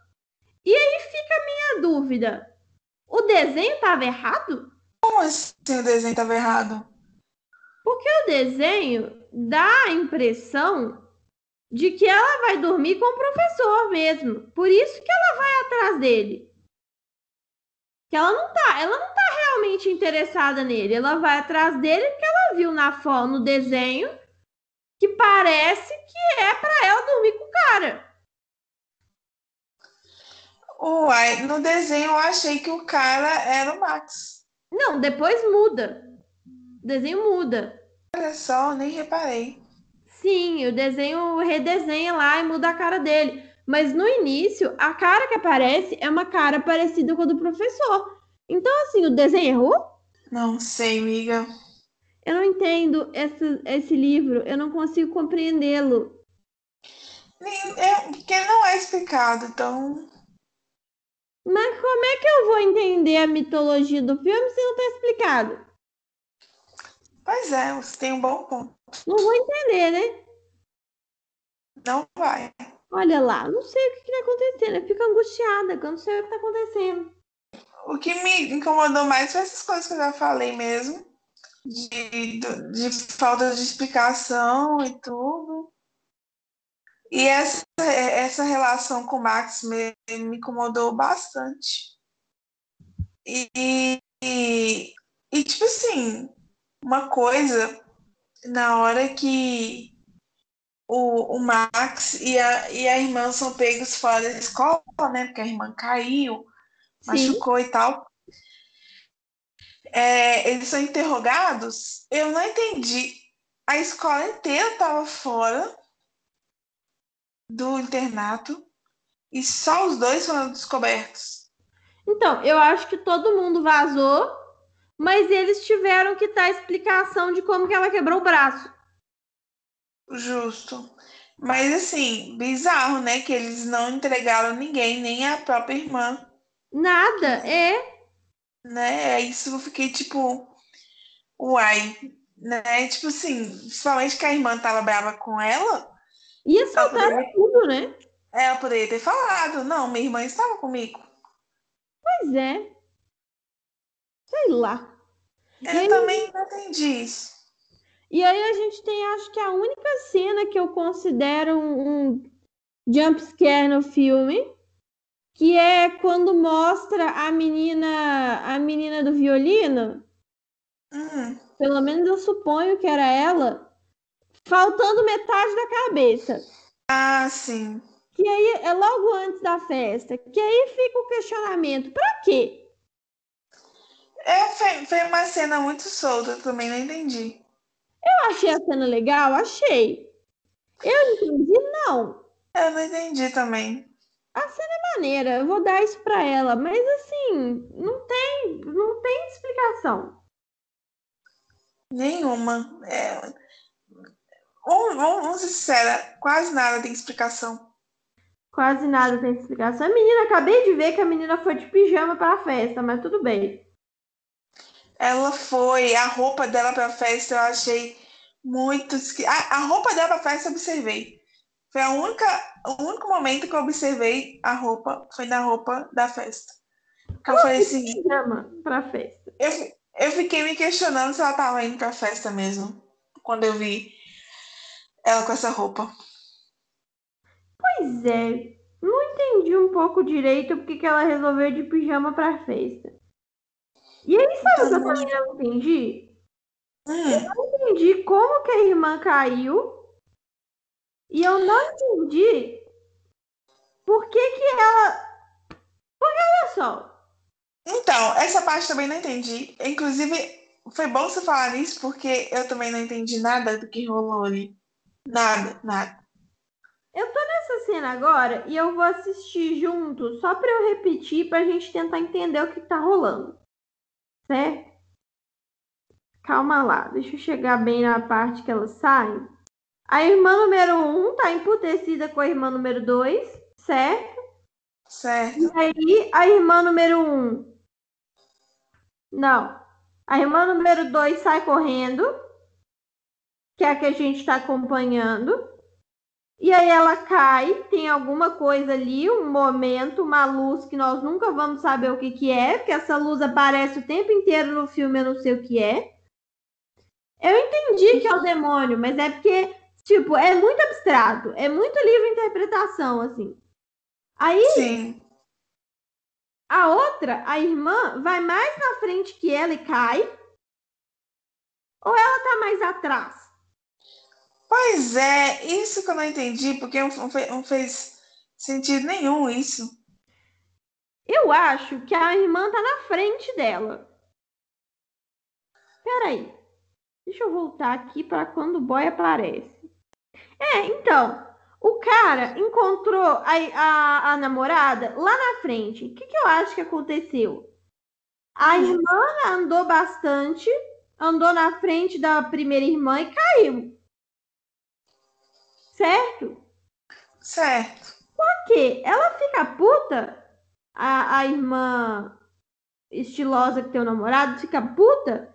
E aí fica a minha dúvida: o desenho estava errado? Como assim o desenho estava errado? Porque o desenho dá a impressão de que ela vai dormir com o professor mesmo. Por isso que ela vai atrás dele. Que ela não tá, ela não tá realmente interessada nele. Ela vai atrás dele porque ela viu na foto, no desenho, que parece que é pra ela dormir com o cara. Uai, no desenho eu achei que o cara era o Max. Não, depois muda. O desenho muda. Olha só, nem reparei. Sim, o desenho redesenha lá e muda a cara dele. Mas no início, a cara que aparece é uma cara parecida com a do professor. Então, assim, o desenho errou? Não sei, amiga. Eu não entendo esse, esse livro, eu não consigo compreendê-lo. É- Porque não é explicado, então. Mas como é que eu vou entender a mitologia do filme se não tá explicado? Pois é, você tem um bom ponto. Não vou entender, né? Não vai. Olha lá, não sei o que, que tá acontecendo. Eu fico angustiada quando não sei o que tá acontecendo. O que me incomodou mais foi essas coisas que eu já falei mesmo. De, de, de falta de explicação e tudo. E essa, essa relação com o Max me, me incomodou bastante. E, e, e, tipo assim, uma coisa, na hora que o, o Max e a, e a irmã são pegos fora da escola, né? Porque a irmã caiu, Sim. machucou e tal. É, eles são interrogados. Eu não entendi. A escola inteira estava fora do internato e só os dois foram descobertos. Então, eu acho que todo mundo vazou, mas eles tiveram que dar explicação de como que ela quebrou o braço. Justo. Mas assim, bizarro, né? Que eles não entregaram ninguém, nem a própria irmã. Nada, é. Né? É isso eu fiquei tipo, uai, né? Tipo assim, principalmente que a irmã tava brava com ela. Ia soltar poderia... tudo, né? Ela poderia ter falado, não, minha irmã estava comigo. Pois é. Sei lá. Eu aí... também não entendi isso. E aí a gente tem, acho que a única cena que eu considero um, um jump scare no filme, que é quando mostra a menina, a menina do violino. Hum. Pelo menos eu suponho que era ela, faltando metade da cabeça. Ah, sim. Que aí é logo antes da festa. Que aí fica o questionamento: pra quê? É, foi, foi uma cena muito solta, também não entendi. Eu achei a cena legal, achei. Eu entendi, não. Eu não entendi também. A cena é maneira, eu vou dar isso pra ela, mas assim, não tem, não tem explicação. Nenhuma. É... Vamos, vamos ser sincera, quase nada tem explicação. Quase nada tem explicação. A menina, acabei de ver que a menina foi de pijama para a festa, mas tudo bem. Ela foi, a roupa dela para a festa eu achei muito. A, a roupa dela para a festa eu observei. Foi a única, o único momento que eu observei a roupa, foi na roupa da festa. Eu falei assim. Para festa. Eu, eu fiquei me questionando se ela estava indo para a festa mesmo, quando eu vi ela com essa roupa. Pois é, não entendi um pouco direito porque que ela resolveu ir de pijama para festa. E aí, sabe o que eu também não entendi? Hum. Eu não entendi como que a irmã caiu. E eu não entendi por que que ela... Porque olha só. Então, essa parte também não entendi. Inclusive, foi bom você falar nisso, porque eu também não entendi nada do que rolou ali. Nada, nada. Eu tô nessa cena agora e eu vou assistir junto, só para eu repetir, pra gente tentar entender o que tá rolando certo? Calma lá, deixa eu chegar bem na parte que elas saem. A irmã número 1 um tá emputecida com a irmã número 2, certo? Certo. E aí, a irmã número 1. Um... Não. A irmã número 2 sai correndo, que é a que a gente está acompanhando. E aí ela cai, tem alguma coisa ali, um momento, uma luz que nós nunca vamos saber o que, que é, porque essa luz aparece o tempo inteiro no filme, eu não sei o que é. Eu entendi que é o demônio, mas é porque, tipo, é muito abstrato, é muito livre interpretação, assim. Aí, Sim. a outra, a irmã, vai mais na frente que ela e cai, ou ela tá mais atrás? Pois é, isso que eu não entendi, porque não fez sentido nenhum isso. Eu acho que a irmã tá na frente dela. Peraí. Deixa eu voltar aqui para quando o boy aparece. É, então, o cara encontrou a, a, a namorada lá na frente. O que, que eu acho que aconteceu? A irmã andou bastante, andou na frente da primeira irmã e caiu. Certo? Certo. Só que ela fica puta, a, a irmã estilosa que tem o namorado fica puta,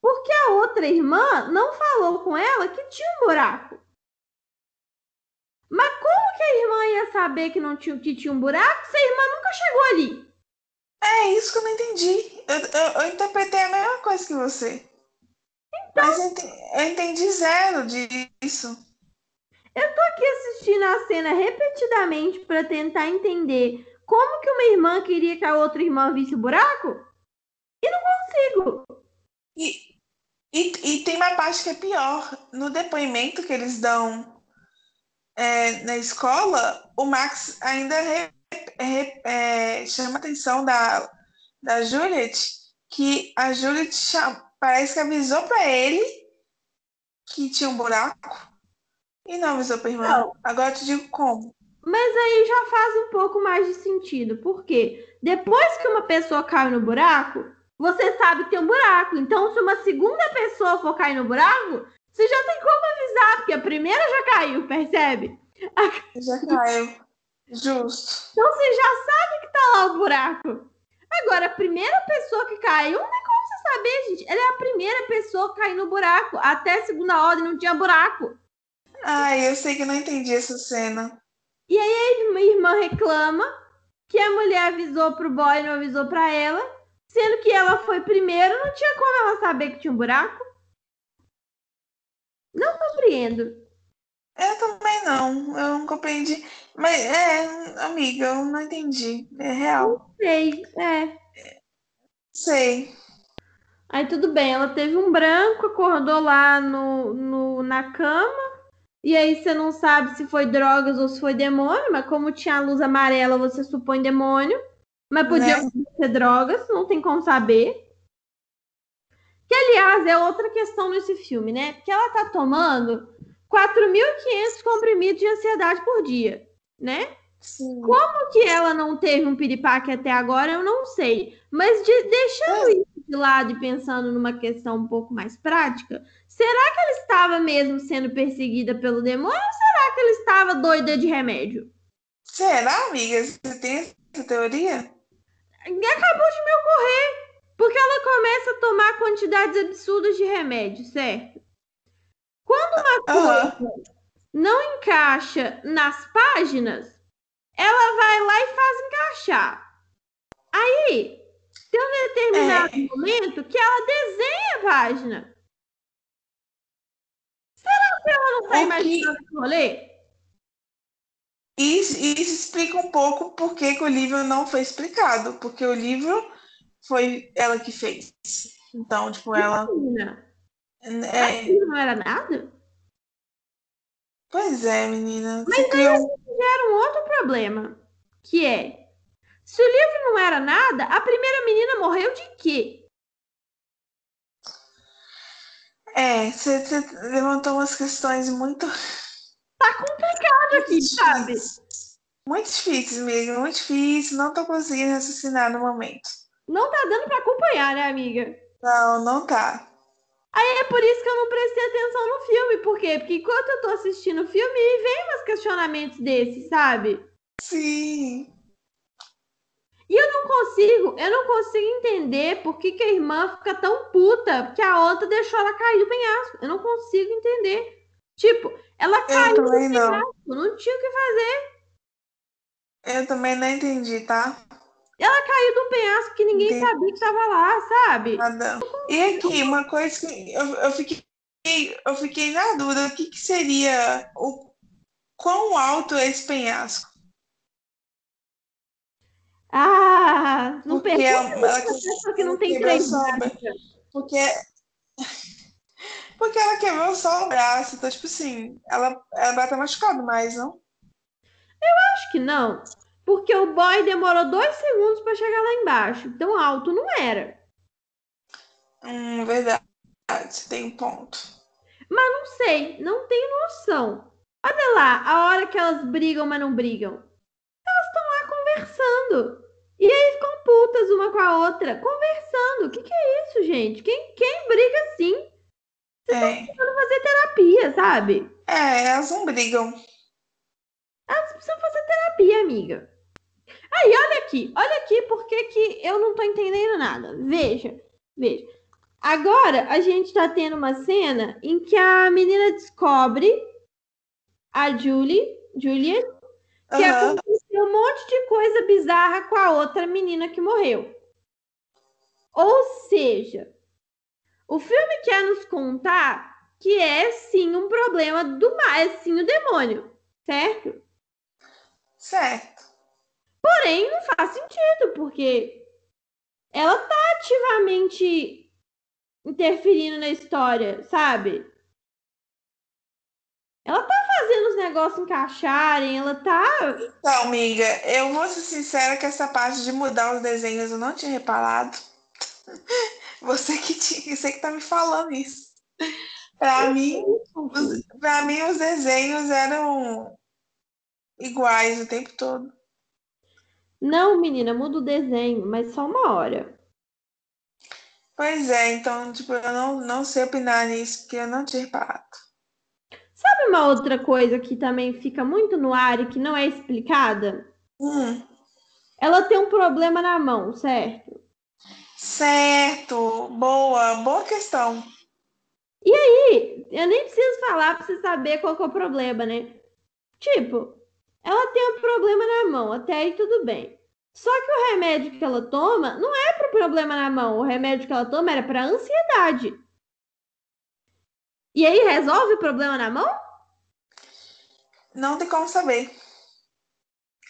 porque a outra irmã não falou com ela que tinha um buraco. Mas como que a irmã ia saber que não tinha, que tinha um buraco se a irmã nunca chegou ali? É isso que eu não entendi. Eu, eu, eu interpretei a mesma coisa que você. Então, Mas eu entendi, eu entendi zero disso. Eu tô aqui assistindo a cena repetidamente para tentar entender como que uma irmã queria que a outra irmã visse o buraco e não consigo. E, e, e tem uma parte que é pior. No depoimento que eles dão é, na escola, o Max ainda re, re, é, chama a atenção da, da Juliet, que a Juliet chama, parece que avisou para ele que tinha um buraco e não avisou para irmã. Não. Agora eu te digo como. Mas aí já faz um pouco mais de sentido, porque depois que uma pessoa cai no buraco, você sabe que tem um buraco. Então, se uma segunda pessoa for cair no buraco, você já tem como avisar, porque a primeira já caiu, percebe? Já caiu. Justo. Então você já sabe que tá lá o buraco. Agora, a primeira pessoa que caiu, não tem como você saber, gente. Ela é a primeira pessoa que caiu no buraco. Até segunda ordem não tinha buraco. Ai, eu sei que não entendi essa cena. E aí a irmã reclama que a mulher avisou pro boy e não avisou para ela, sendo que ela foi primeiro, não tinha como ela saber que tinha um buraco. Não compreendo. Eu também não, eu não compreendi. Mas é, amiga, eu não entendi. É real. Não sei, é. Sei. Aí tudo bem, ela teve um branco, acordou lá no, no, na cama, e aí você não sabe se foi drogas ou se foi demônio, mas como tinha a luz amarela, você supõe demônio. Mas podia né? ser drogas, não tem como saber. Que, aliás, é outra questão nesse filme, né? Porque ela tá tomando 4.500 comprimidos de ansiedade por dia, né? Sim. Como que ela não teve um piripaque até agora, eu não sei. Mas de, deixando é. isso de lado e pensando numa questão um pouco mais prática, será que ela estava mesmo sendo perseguida pelo demônio ou será que ela estava doida de remédio? Será, amiga? Você tem essa teoria? Acabou de me ocorrer. Porque ela começa a tomar quantidades absurdas de remédio, certo? Quando uma coisa uhum. não encaixa nas páginas, ela vai lá e faz encaixar. Aí, tem um determinado é. momento que ela desenha a página. Que ela não está imaginando esse rolê? Isso, isso explica um pouco por que, que o livro não foi explicado. Porque o livro foi ela que fez. Então, tipo, ela. É... não era nada? Pois é, menina. Mas aí a gente gera um outro problema. Que é. Se o livro não era nada, a primeira menina morreu de quê? É, você levantou umas questões muito. Tá complicado aqui, difícil. sabe? Muito difícil, amiga. Muito difícil. Não tô conseguindo raciocinar no momento. Não tá dando pra acompanhar, né, amiga? Não, não tá. Aí é por isso que eu não prestei atenção no filme. Por quê? Porque enquanto eu tô assistindo o filme, vem umas questionamentos desses, sabe? Sim. E eu não consigo, eu não consigo entender por que, que a irmã fica tão puta que a outra deixou ela cair do penhasco. Eu não consigo entender. Tipo, ela caiu do penhasco, não. não tinha o que fazer. Eu também não entendi, tá? Ela caiu um penhasco que ninguém Entendi. sabia que estava lá, sabe? Nada. E aqui, uma coisa que eu, eu fiquei. Eu fiquei na dúvida, o que, que seria o quão alto é esse penhasco? Ah, não porque ela, ela, pessoa que não tem três Porque porque ela quebrou só o braço, então tipo assim, ela ela vai estar machucada mais, não? Eu acho que não. Porque o boy demorou dois segundos para chegar lá embaixo. Então alto não era. Hum, verdade. Tem um ponto. Mas não sei, não tenho noção. Olha lá, a hora que elas brigam, mas não brigam. Conversando. E aí ficam putas uma com a outra, conversando. O que, que é isso, gente? Quem, quem briga assim? Vocês é. estão precisando fazer terapia, sabe? É, elas não brigam. Elas precisam fazer terapia, amiga. Aí, olha aqui, olha aqui porque que eu não tô entendendo nada. Veja, veja. Agora a gente tá tendo uma cena em que a menina descobre a Julie, Juliet, que uhum. aconteceu um monte de coisa bizarra com a outra menina que morreu. Ou seja, o filme quer nos contar que é sim um problema do mal, é sim o demônio, certo? Certo. Porém, não faz sentido, porque ela tá ativamente interferindo na história, sabe? Ela tá fazendo os negócios encaixarem, ela tá. Então, amiga, eu vou ser sincera que essa parte de mudar os desenhos eu não tinha reparado. Você que, tinha, você que tá me falando isso. Pra mim, os, pra mim, os desenhos eram iguais o tempo todo. Não, menina, muda o desenho, mas só uma hora. Pois é, então, tipo, eu não, não sei opinar nisso, porque eu não tinha reparado. Sabe uma outra coisa que também fica muito no ar e que não é explicada? Hum, Ela tem um problema na mão, certo? certo, boa, boa questão. E eu nem preciso falar pra você saber qual é o problema, né? Tipo, ela tem um problema na mão, até aí tudo bem. Só que o remédio que ela toma não é pro problema na mão, o remédio que ela toma era pra ansiedade. E aí resolve o problema na mão? Não tem como saber.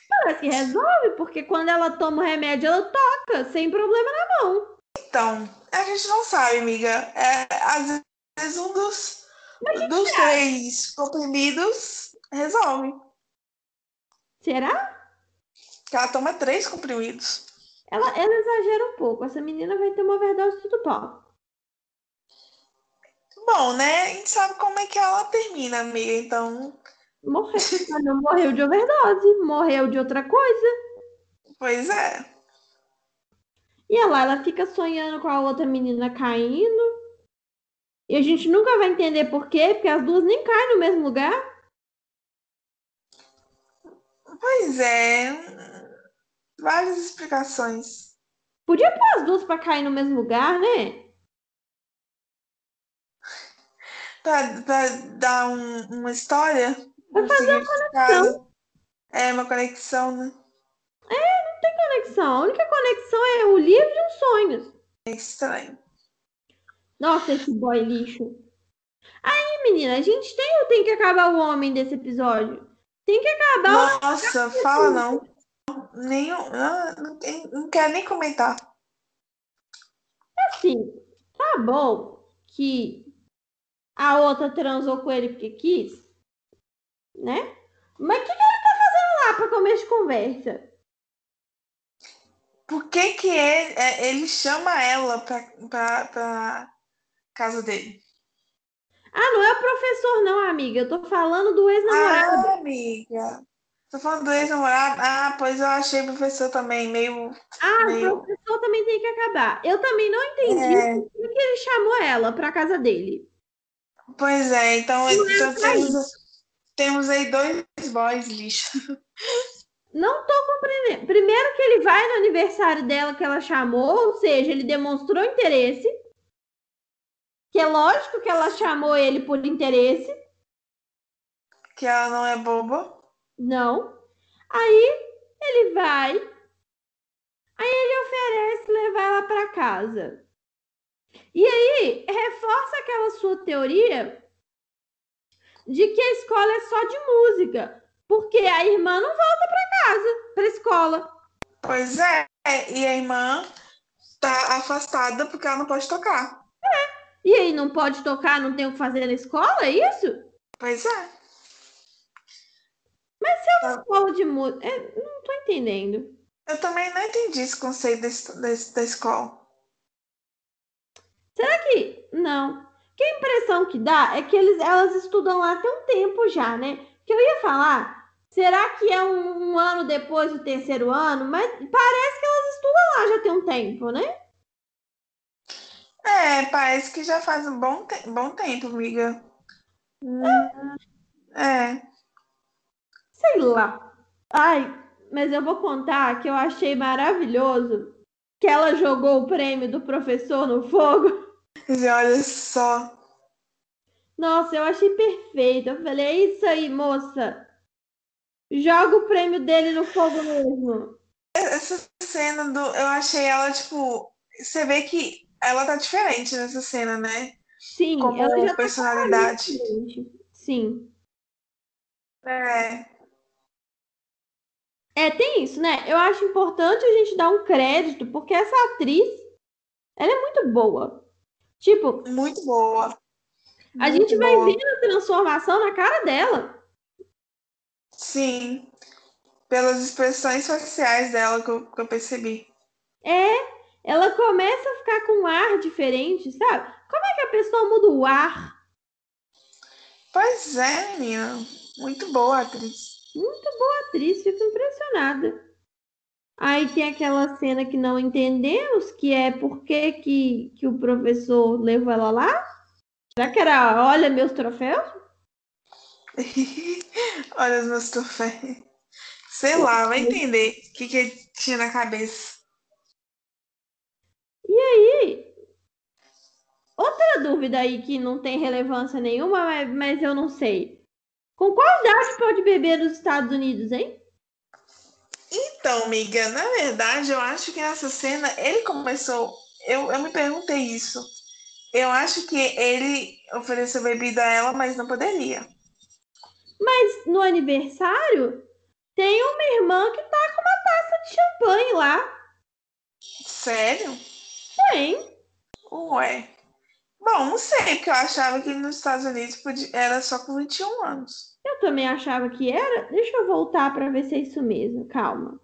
Parece que resolve, porque quando ela toma o remédio, ela toca, sem problema na mão. Então, a gente não sabe, amiga. É, às vezes um dos, dos três comprimidos resolve. Será? Ela toma três comprimidos. Ela, ela exagera um pouco. Essa menina vai ter uma overdose tudo pó. Bom, né? A gente sabe como é que ela termina, amiga. Então, Morreu. Não morreu de overdose, morreu de outra coisa. pois é. E ela, ela fica sonhando com a outra menina caindo. E a gente nunca vai entender por quê, porque as duas nem caem no mesmo lugar. Pois é. Várias explicações. Podia pôr as duas pra cair no mesmo lugar, né? Pra, pra dar um- uma história. Um fazer uma significado. É, uma conexão, né? Conexão. A única conexão é o livro e os sonhos. É estranho. Nossa, esse boy lixo. Aí, menina, a gente tem ou tem que acabar o homem desse episódio? Tem que acabar o Nossa, fala não. Nenhum, ah, não, tem- não quero nem comentar. assim. Tá bom que a outra transou com ele porque quis, né? Mas o que, que ele tá fazendo lá pra começo de conversa? Por que que ele, é, ele chama ela pra, pra, casa dele? Ah, não é o professor, não, amiga. Eu tô falando do ex-namorado. Ah, amiga. Tô falando do ex-namorado. Ah, pois eu achei o professor também meio. Ah, meio- o professor também tem que acabar. Eu também não entendi É. por que ele chamou ela pra casa dele. Pois é, então, é então temos, temos aí dois boys lixo. Não tô compreendendo. Primeiro que ele vai no aniversário dela que ela chamou, ou seja, ele demonstrou interesse. Que é lógico que ela chamou ele por interesse. Que ela não é boba. Não. Aí ele vai. Aí ele oferece levar ela para casa. E aí reforça aquela sua teoria de que a escola é só de música, porque a irmã não volta para casa, para escola. Pois é, e a irmã tá afastada porque ela não pode tocar. E aí não pode tocar, não tem o que fazer na escola, é isso? Pois é. Escola de música, é, não tô entendendo. Eu também não entendi esse conceito desse, desse- da escola. Será que não? Que a impressão que dá é que eles, elas estudam lá tem um tempo já, né? Que eu ia falar, será que é um, um ano depois do terceiro ano? Mas parece que elas estudam lá já tem um tempo, né? É, parece que já faz um bom, te bom tempo, amiga. Hum, É. Sei lá. Ai, mas eu vou contar que eu achei maravilhoso que ela jogou o prêmio do professor no fogo. E olha só. Nossa, eu achei perfeito. Eu falei, é isso aí, moça. Joga o prêmio dele no fogo mesmo. Essa cena do. Eu achei ela, tipo. Você vê que ela tá diferente nessa cena, né? Sim, como ela já tá personalidade. diferente. Sim. É, É, tem isso, né? Eu acho importante a gente dar um crédito, porque essa atriz, ela é muito boa. Tipo, muito boa. a Muito gente vai boa. vendo a transformação na cara dela. Sim. Pelas expressões faciais dela que eu, que eu percebi. É, ela começa a ficar com um ar diferente, sabe? Como é que a pessoa muda o ar? Pois é, menina. Muito boa atriz. atriz, fico impressionada. Aí tem aquela cena que não entendemos, que é por que, que, que o professor levou ela lá? Será que era, olha meus troféus? Olha os meus troféus. Sei lá, vai entender o que, que ele tinha na cabeça. E outra dúvida aí que não tem relevância nenhuma, mas eu não sei. Com qual idade pode beber nos Estados Unidos, hein? Então, amiga, na verdade, eu acho que nessa cena ele começou. Eu, eu me perguntei isso. Eu acho que ele ofereceu bebida a ela, mas não poderia. Mas no aniversário tem uma irmã que tá com uma taça de champanhe lá. Sério? Tem. Ué. Bom, não sei, porque eu achava que nos Estados Unidos podia- era só com 21 anos. Eu também achava que era. Deixa eu voltar para ver se é isso mesmo. Calma.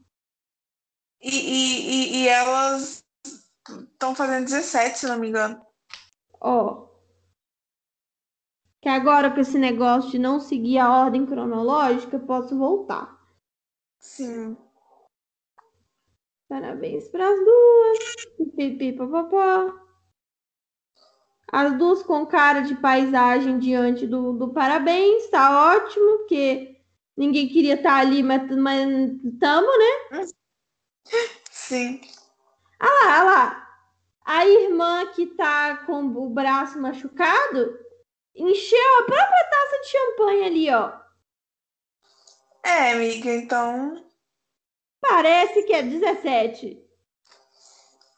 E, e, e, elas estão fazendo 17, se não me engano. Ó. Que agora com esse negócio de não seguir a ordem cronológica, eu posso voltar. Sim. Parabéns para as duas. Pipi, papapá. As duas com cara de paisagem diante do, do parabéns, tá ótimo, porque ninguém queria estar ali, mas, mas tamo, né? Sim. Ah lá, ah lá. A irmã que tá com o braço machucado encheu a própria taça de champanhe ali, ó. É, amiga, então Parece que é 17.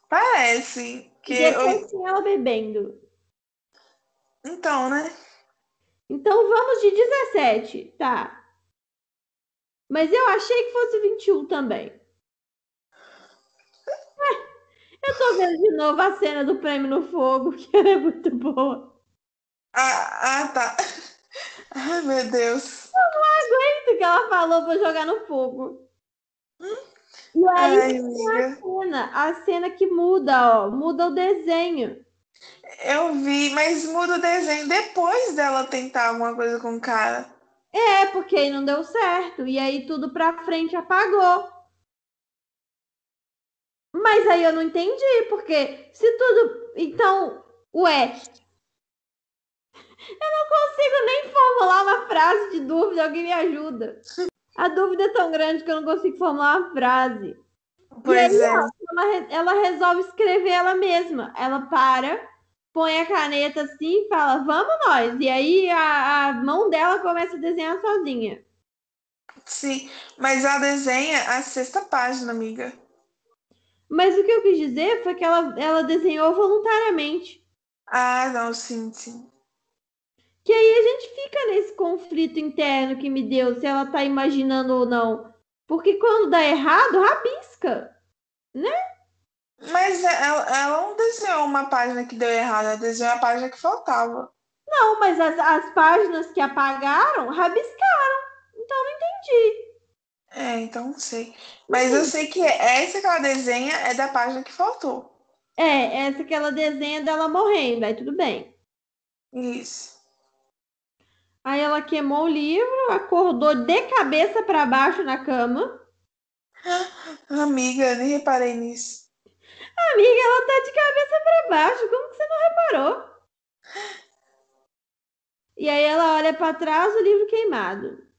parece que. Depois tem ela bebendo. Então, né? Então vamos de 17, tá. Mas eu achei que fosse 21 também. É, Eu tô vendo de novo a cena do prêmio no fogo, que ela é muito boa. Ah, ah, tá. Ai, meu Deus. Isso que ela falou pra jogar no fogo. E aí Ai, amiga. cena, a cena que muda, ó, muda o desenho. Eu vi, mas muda o desenho depois dela tentar alguma coisa com o cara. É, porque aí não deu certo. E aí tudo pra frente apagou. Mas aí eu não entendi, porque se tudo. Então, ué. Eu não consigo nem formular uma frase de dúvida, alguém me ajuda. A dúvida é tão grande que eu não consigo formular uma frase. Pois e aí, é. ela, ela resolve escrever ela mesma. Ela para, põe a caneta assim e fala, vamos nós. E aí a, a mão dela começa a desenhar sozinha. Sim, mas ela desenha a sexta página, amiga. Mas o que eu quis dizer foi que ela, ela desenhou voluntariamente. Ah, não, sim, sim. Que aí a gente fica nesse conflito interno que me deu, se ela tá imaginando ou não. Porque quando dá errado, rabisca. Mas ela, ela não desenhou uma página que deu errado, ela desenhou a página que faltava. Não, mas as, as páginas que apagaram, rabiscaram. Então eu não entendi. É, então não sei. Mas eu sei que essa que ela desenha é da página que faltou. É, essa que ela desenha dela morrendo, aí tudo bem. Isso. Aí ela queimou o livro, acordou de cabeça para baixo na cama. Amiga, nem reparei nisso. Amiga, ela tá de cabeça para baixo, como que você não reparou? E aí ela olha para trás, o livro queimado.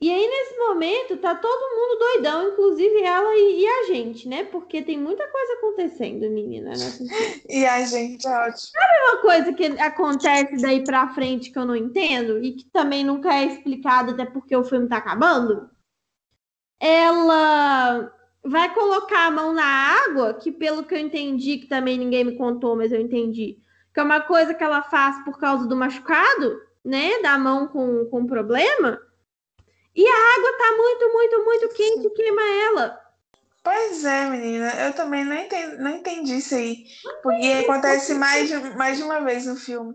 E aí nesse momento tá todo mundo doidão, inclusive ela e, e a gente, né? Porque tem muita coisa acontecendo, menina, nessa E a gente, é ótimo. uma coisa que acontece daí pra frente que eu não entendo e que também nunca é explicado, até porque o filme tá acabando. Ela vai colocar a mão na água, que pelo que eu entendi, que também ninguém me contou, mas eu entendi, que é uma coisa que ela faz por causa do machucado, né? Da mão com, com problema. E a água tá muito, muito, muito quente e queima ela. Pois é, menina, eu também não entendi, não entendi isso aí. Porque acontece mais de, mais de uma vez no filme.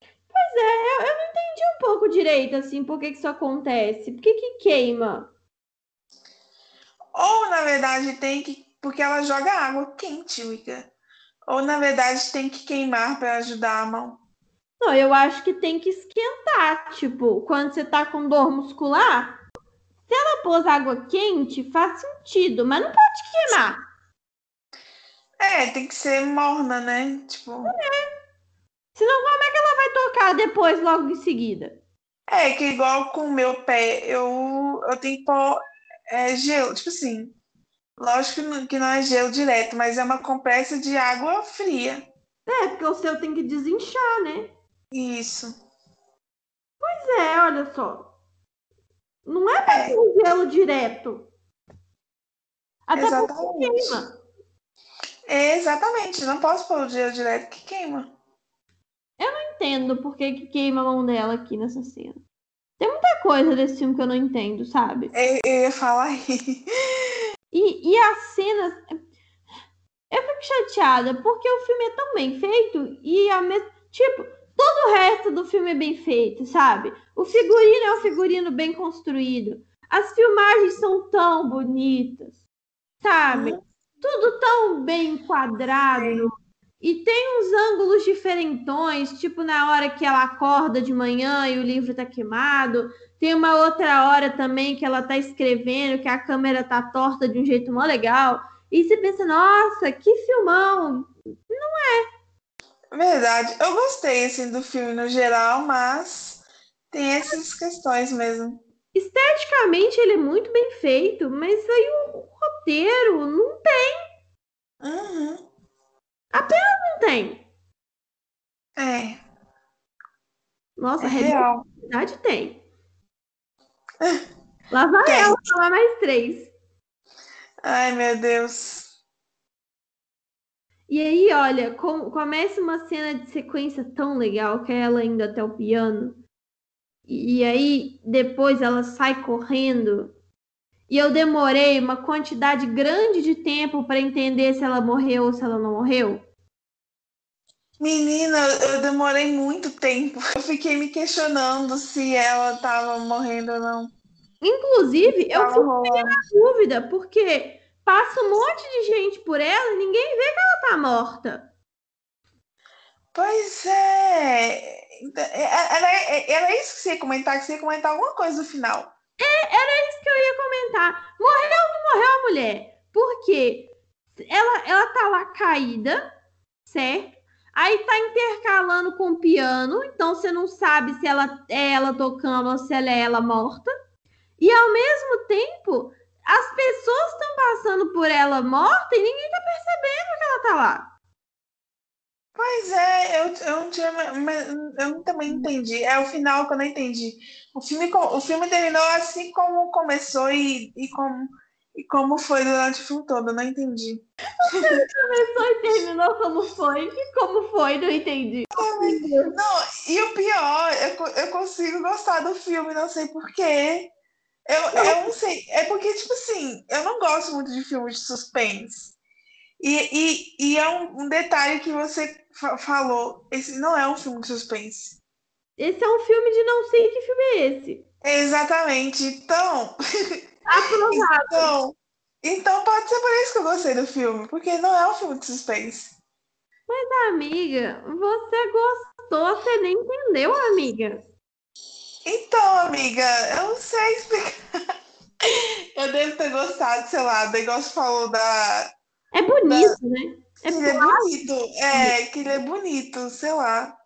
Pois é, eu, eu não entendi um pouco direito, assim, por que, que isso acontece. Por que, que queima? Ou, na verdade, tem que. Porque ela joga água quente, Wicca. Ou, na verdade, tem que queimar para ajudar a mão. Não, eu acho que tem que esquentar. Tipo, quando você tá com dor muscular, se ela pôs água quente, faz sentido, mas não pode queimar. É, tem que ser morna, né? Tipo. É. Senão, como é que ela vai tocar depois, logo em seguida? É, que igual com o meu pé, eu, eu tenho que pôr é, gelo. Tipo assim, lógico que não, que não é gelo direto, mas é uma compressa de água fria. É, porque o seu tem que desinchar, né? Isso. Pois é, olha só. Não é para é. gelo direto. Até Exatamente. porque queima. exatamente, não posso pôr o gelo direto que queima. Eu não entendo por que, que queima a mão dela aqui nessa cena. Tem muita coisa desse filme que eu não entendo, sabe? Eu, eu ia falar aí. E, e as cenas. Eu fico chateada porque o filme é tão bem feito e a mesma. Tipo, todo o resto do filme é bem feito, sabe? O figurino é um figurino bem construído. As filmagens são tão bonitas, sabe? Uhum. Tudo tão bem enquadrado. E tem uns ângulos diferentões, tipo na hora que ela acorda de manhã e o livro tá queimado. Tem uma outra hora também que ela tá escrevendo, que a câmera tá torta de um jeito mó legal. E você pensa, nossa, que filmão! Não é. Verdade. Eu gostei assim do filme no geral, mas tem essas questões mesmo. Esteticamente ele é muito bem feito, mas aí o, o roteiro não tem. Uhum. Apenas não tem. É. Nossa, é real. verdade tem. Lá vai tem. ela falar mais três. Ai, meu Deus. E aí, olha, com, começa uma cena de sequência tão legal que é ela indo até o piano. E, e aí, depois ela sai correndo. E eu demorei uma quantidade grande de tempo para entender se ela morreu ou se ela não morreu. Menina, eu demorei muito tempo. Eu fiquei me questionando se ela estava morrendo ou não. Inclusive, eu fiquei na dúvida, porque passa um monte de gente por ela e ninguém vê que ela tá morta. Pois é. Era, era isso que você ia comentar, que você ia comentar alguma coisa no final. É, era isso que eu ia comentar. Morreu ou não morreu a mulher? Porque ela, ela tá lá caída, certo? Aí tá intercalando com o piano, então você não sabe se ela é ela tocando ou se ela é ela morta. E ao mesmo tempo, as pessoas estão passando por ela morta e ninguém tá percebendo que ela tá lá. Pois é, eu, eu, não tinha, eu também entendi. É o final que eu não entendi. O filme, o filme terminou assim como começou e, e, como, e como foi durante o filme todo, eu não entendi. O filme começou e terminou como foi. E como foi, não entendi. Não, e o pior, eu, eu consigo gostar do filme, não sei porquê. Eu, eu não sei. É porque, tipo assim, eu não gosto muito de filmes de suspense. E, e, e é um, um detalhe que você falou: esse não é um filme de suspense. Esse é um filme de não sei que filme é esse. Exatamente. Então. Aprovado. então, então pode ser por isso que eu gostei do filme, porque não é um filme de suspense. Mas, amiga, você gostou, você nem entendeu, amiga. Então, amiga, eu não sei explicar. Eu devo ter gostado, sei lá, o negócio falou da. É bonito, né? É, ele é bonito. É, que ele é bonito, sei lá.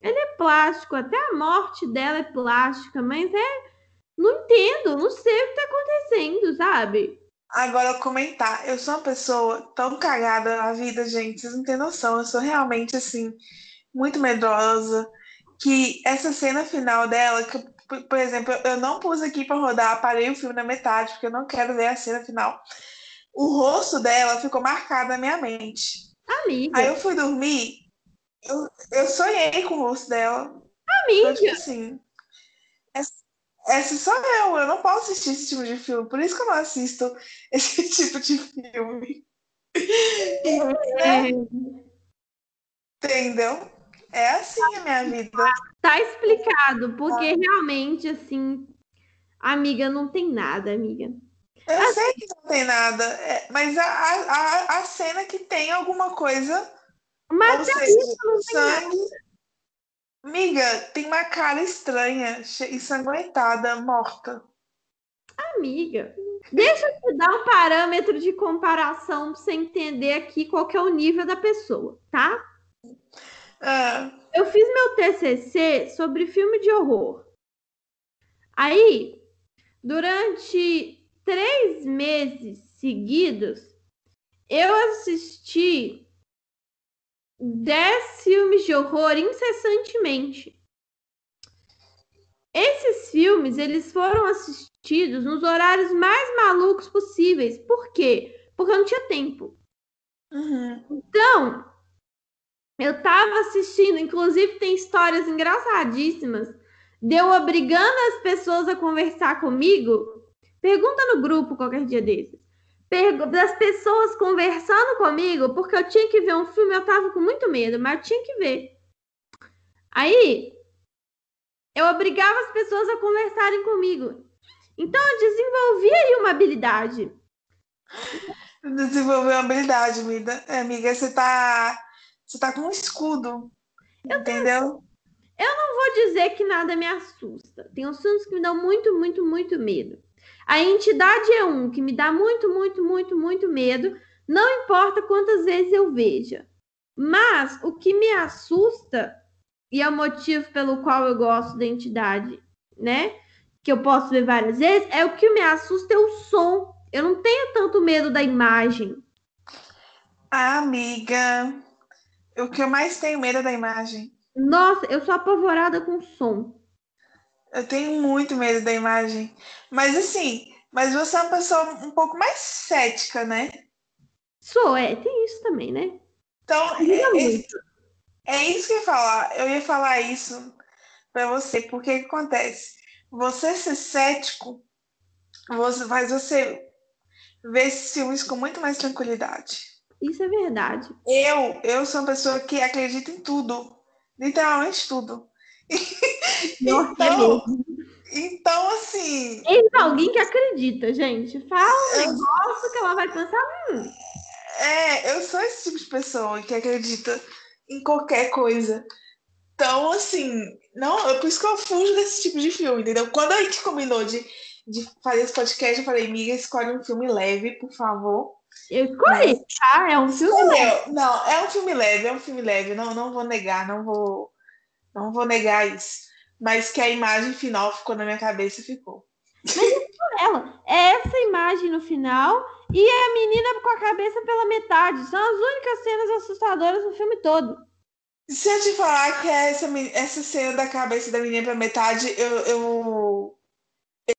Ele é plástico, até a morte dela é plástica, mas é. Não entendo, não sei o que tá acontecendo, sabe? Agora, comentar. Eu sou uma pessoa tão cagada na vida, gente. Vocês não têm noção. Eu sou realmente, assim, muito medrosa que essa cena final dela, que, por exemplo, eu não pus aqui para rodar, parei o filme na metade, porque eu não quero ver a cena final. O rosto dela ficou marcado na minha mente. Amiga. Aí eu fui dormir Eu, eu sonhei com o rosto dela. Amiga, Então, tipo assim, essa, essa sou eu, eu não posso assistir esse tipo de filme, por isso que eu não assisto esse tipo de filme. é, Entendeu? É assim a minha vida. tá explicado, porque realmente, assim, amiga, não tem nada, amiga. Eu sei que não tem nada, é, mas a, a, a- cena que tem alguma coisa, Mas é isso, não tem sangue. Amiga, tem uma cara estranha, ensanguentada, morta. Amiga, deixa eu te dar um parâmetro de comparação pra você entender aqui qual que é o nível da pessoa, tá? Ah, Eu fiz meu TCC sobre filme de horror. Aí, durante três meses seguidos, eu assisti dez filmes de horror incessantemente. Esses filmes, eles foram assistidos nos horários mais malucos possíveis. Por quê? Porque eu não tinha tempo. uhum. Então, eu tava assistindo, inclusive tem histórias engraçadíssimas de eu obrigando as pessoas a conversar comigo. Pergunta no grupo qualquer dia desses. Pergu- das pessoas conversando comigo, porque eu tinha que ver um filme, eu tava com muito medo, mas eu tinha que ver. Aí, eu obrigava as pessoas a conversarem comigo. Então, eu desenvolvi aí uma habilidade. Desenvolveu uma habilidade, amiga. É, amiga, você tá, você tá com um escudo. Entendeu? vou dizer que nada me assusta. Tem uns filmes que me dão muito, muito, muito medo. A entidade é um que me dá muito, muito, muito, muito medo. Não importa quantas vezes eu veja. Mas o que me assusta, e é o motivo pelo qual eu gosto da entidade, né? Que eu posso ver várias vezes, é o que me assusta é o som. Eu não tenho tanto medo da imagem. Ah, amiga, o que eu mais tenho medo é da imagem. Nossa, eu sou apavorada com som. Eu tenho muito medo da imagem. Mas assim, mas você é uma pessoa um pouco mais cética, né? Sou, é, tem isso também, né? Então, é, é, é isso que eu ia falar. Eu ia falar isso pra você, porque o que acontece? Você ser cético você, faz você ver esses filmes com muito mais tranquilidade. Isso é verdade. Eu, eu sou uma pessoa que acredita em tudo. Literalmente tudo. Nossa, Então, então assim, Eis alguém que acredita, gente. Fala um negócio que ela vai pensar. Hum, É, eu sou esse tipo de pessoa que acredita em qualquer coisa. Então, assim, não, é por isso que eu fujo desse tipo de filme, entendeu? Quando a gente combinou de, de fazer esse podcast, eu falei, amiga, escolhe um filme leve, por favor. eu escolhi, tá? É um filme leve. Não, é um filme leve, é um filme leve, não, não vou negar, não vou, não vou negar isso. Mas que a imagem final ficou na minha cabeça, ficou. ela. É essa imagem no final e a menina com a cabeça pela metade. São as únicas cenas assustadoras no filme todo. Se eu te falar que essa, men- essa cena da cabeça da menina pra metade, eu, eu,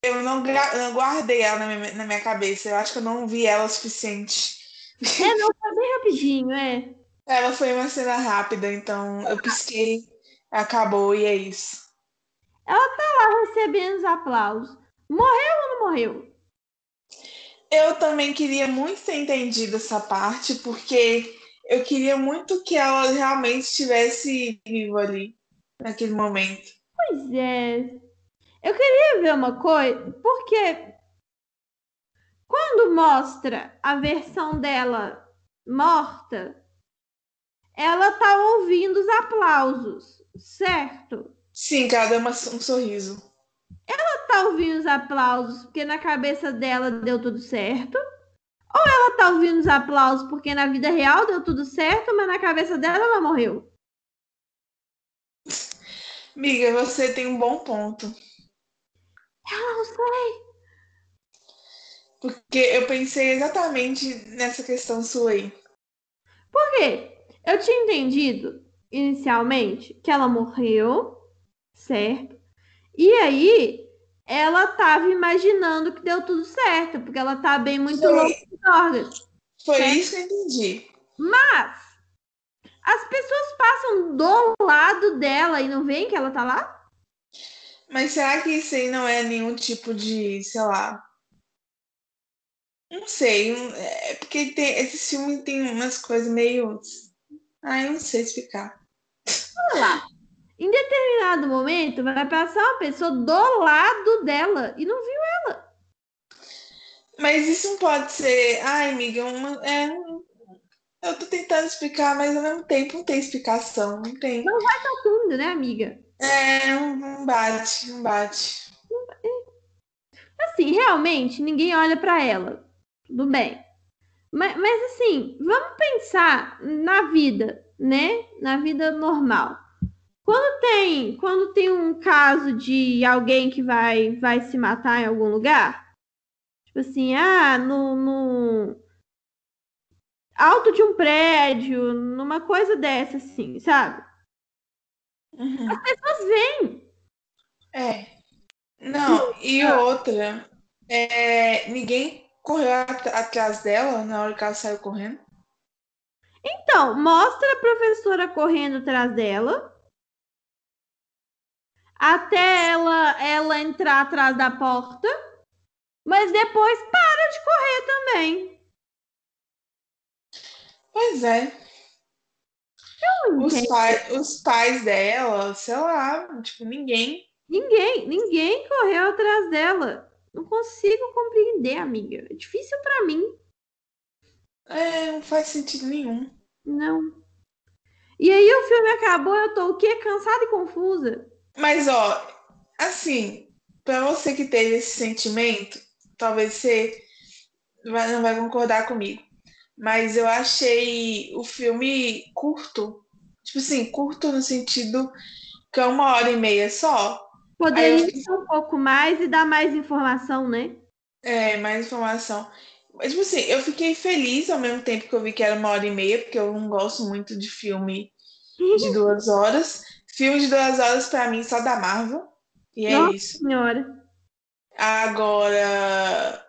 eu não, não guardei ela na minha, na minha cabeça. Eu acho que eu não vi ela o suficiente. É, não, tá bem rapidinho, é. Ela foi uma cena rápida, então eu pisquei, acabou e é isso. Tá recebendo os aplausos. Morreu ou não morreu? Eu também queria muito ter entendido essa parte, porque eu queria muito que ela realmente estivesse viva ali, naquele momento. Pois é. Eu queria ver uma coisa, porque quando mostra a versão dela morta, ela tá ouvindo os aplausos, certo? Sim, cara, deu uma- um sorriso. Ela tá ouvindo os aplausos porque na cabeça dela deu tudo certo? Ou ela tá ouvindo os aplausos porque na vida real deu tudo certo, mas na cabeça dela ela morreu? Miga, você tem um bom ponto. Eu não sei. Porque eu pensei exatamente nessa questão sua aí. Por quê? Eu tinha entendido inicialmente que ela morreu, certo? E aí ela tava imaginando que deu tudo certo, porque ela tá bem muito Foi. louca dos órgãos. Foi Certo. isso que eu entendi. Mas As pessoas passam do lado dela e não veem que ela tá lá? Mas será que isso aí não é nenhum tipo de, sei lá. Não sei. É porque tem, esse filme tem umas coisas meio. Eu não sei explicar. Lá. Em determinado momento, vai passar uma pessoa do lado dela e não viu ela. Mas isso não pode ser. Ai, amiga, uma, é, eu tô tentando explicar, mas ao mesmo tempo não tem explicação. Não tem. Não vai tá tudo, né, amiga? É, não bate, não bate. Assim, realmente, ninguém olha para ela. Tudo bem. Mas, mas, assim, vamos pensar na vida, né? Na vida normal. Quando tem, quando tem um caso de alguém que vai, vai se matar em algum lugar, tipo assim, ah, no, no alto de um prédio, numa coisa dessa, assim, sabe? Uhum. As pessoas veem. É. Não, e outra, é, ninguém correu at atrás dela na hora que ela saiu correndo. Então, mostra a professora correndo atrás dela. Até ela, ela entrar atrás da porta. Mas depois para de correr também. Pois é. Os, pai, os pais dela, sei lá, tipo, ninguém. Ninguém, ninguém correu atrás dela. Não consigo compreender, amiga. É difícil para mim. É, não faz sentido nenhum. Não. E aí o filme acabou, eu tô o quê? Cansada e confusa. Mas, ó, assim, para você que teve esse sentimento, talvez você não vai concordar comigo. Mas eu achei o filme curto. Tipo assim, curto no sentido que é uma hora e meia só. Poderia eu... um pouco mais e dar mais informação, né? É, mais informação. Mas, tipo assim, eu fiquei feliz ao mesmo tempo que eu vi que era uma hora e meia, porque eu não gosto muito de filme de duas horas. Filme de duas horas, para mim, só da Marvel. E é Nossa isso. Senhora. Agora.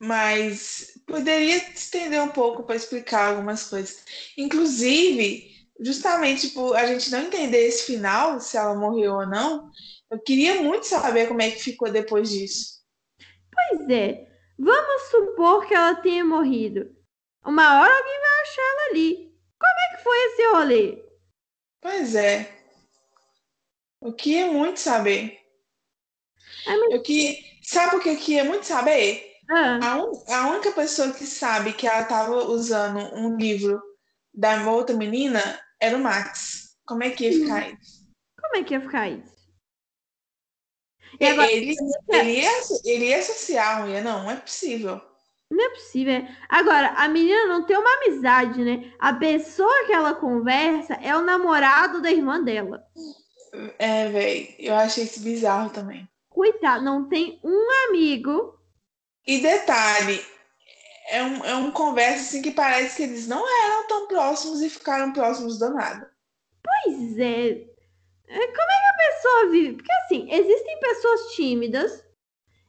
Mas poderia estender um pouco para explicar algumas coisas. Inclusive, justamente por a gente não entender esse final, se ela morreu ou não, eu queria muito saber como é que ficou depois disso. Pois é. Vamos supor que ela tenha morrido. Uma hora alguém vai achar ela ali. Como é que foi esse rolê? Pois é. Eu queria muito saber. Ai, mas... Eu que sabe o que eu queria muito saber? Ah, A, un- a única pessoa que sabe que ela estava usando um livro da outra menina era o Max. Como é que ia ficar isso? como é que ia ficar isso? E agora, Ele, ele, ia, ele ia não ia? Não, não é possível. não é possível. Agora, a menina não tem uma amizade, né? A pessoa que ela conversa é o namorado da irmã dela. É, velho, eu achei isso bizarro também. Coitado, não tem um amigo. E detalhe, é um, é um conversa assim que parece que eles não eram tão próximos e ficaram próximos do nada. Pois é. É, Como é que a pessoa vive? Porque assim, existem pessoas tímidas,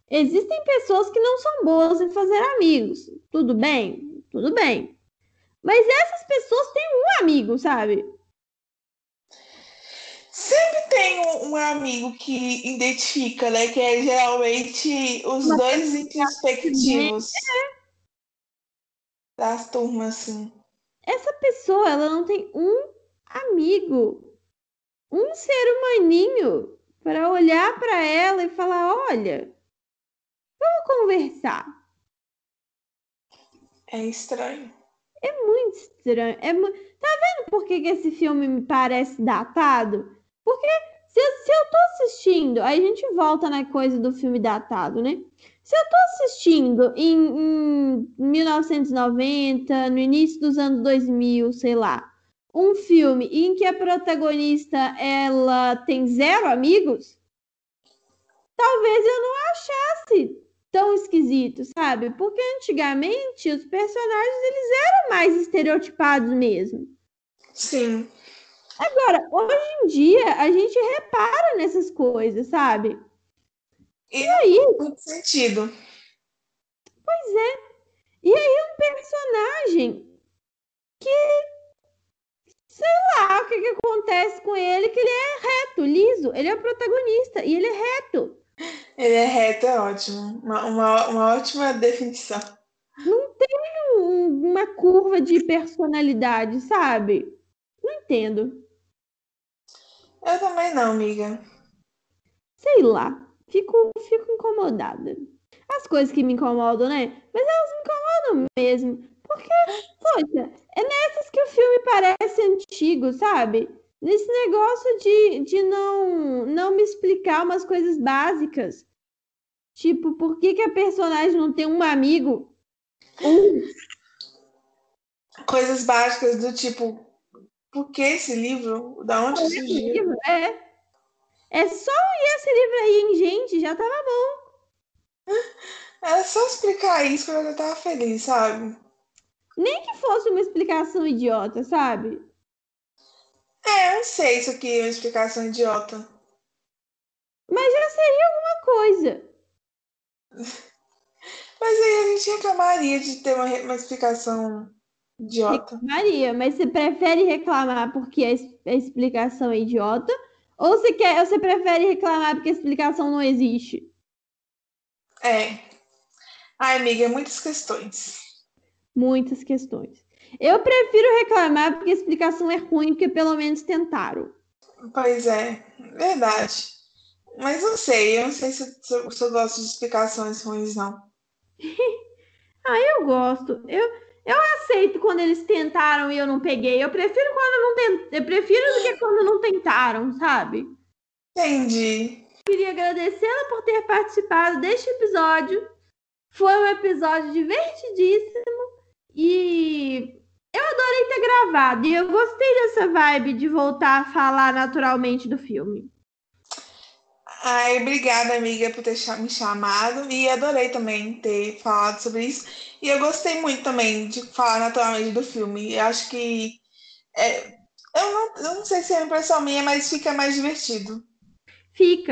existem pessoas que não são boas em fazer amigos. Tudo bem? Tudo bem. Mas essas pessoas têm um amigo, sabe? Sempre tem um, um amigo que identifica, né? Que é geralmente os Uma dois introspectivos das turmas, assim. Essa pessoa, ela não tem um amigo, um ser humaninho para olhar para ela e falar: olha, vamos conversar. É estranho. É muito estranho. É mu... Tá vendo por que, que esse filme me parece datado? Porque se eu, se eu tô assistindo, aí a gente volta na coisa do filme datado, né? Se eu tô assistindo em, em 1990, no início dos anos 2000, sei lá, um filme em que a protagonista ela tem zero amigos, talvez eu não achasse tão esquisito, sabe? Porque antigamente os personagens eles eram mais estereotipados mesmo. Sim. Agora, hoje em dia, a gente repara nessas coisas, sabe? E aí? não faz muito sentido. Pois é. E aí um personagem que, reto, liso. Ele é o protagonista e ele é reto. Ele é reto, é ótimo. Uma, uma, uma ótima definição. Não tem um- uma curva de personalidade, sabe? Não entendo. Eu também não, amiga. Sei lá. Fico, fico incomodada. As coisas que me incomodam, né? Mas elas me incomodam mesmo. Porque, poxa, é nessas que o filme parece antigo, sabe? Nesse negócio de, de não, não me explicar umas coisas básicas. Tipo, por que, que a personagem não tem um amigo? Um, Coisas básicas do tipo, por que esse livro? Da onde surgiu? livro, é. É só ir esse livro aí, hein, gente? Já tava bom. Era só explicar isso que eu já tava feliz, sabe? Nem que fosse uma explicação idiota, sabe? É, eu sei isso aqui uma explicação idiota. Mas já seria alguma coisa. Mas aí a gente reclamaria de ter uma, uma explicação idiota. Maria, mas você prefere reclamar porque a, a explicação é idiota? Ou você, quer, ou você prefere reclamar porque a explicação não existe? É. Ai, amiga, muitas questões. Muitas questões. Eu prefiro reclamar porque a explicação é ruim, porque pelo menos tentaram. Pois é, verdade. Mas não sei, eu não sei se, se eu, se eu gosto de explicações ruins, não. Eu gosto. Eu, eu aceito quando eles tentaram e eu não peguei. Eu prefiro quando não tent... Eu prefiro do que quando não tentaram, sabe? Entendi. Queria agradecê-la por ter participado deste episódio. Foi um episódio divertidíssimo e eu adorei ter gravado. E eu gostei dessa vibe de voltar a falar naturalmente do filme. Ai, obrigada, amiga, por ter me chamado. E adorei também ter falado sobre isso. E eu gostei muito também de falar naturalmente do filme. Eu acho que. é, eu, não, eu não sei se é impressão minha, mas fica mais divertido. Fica.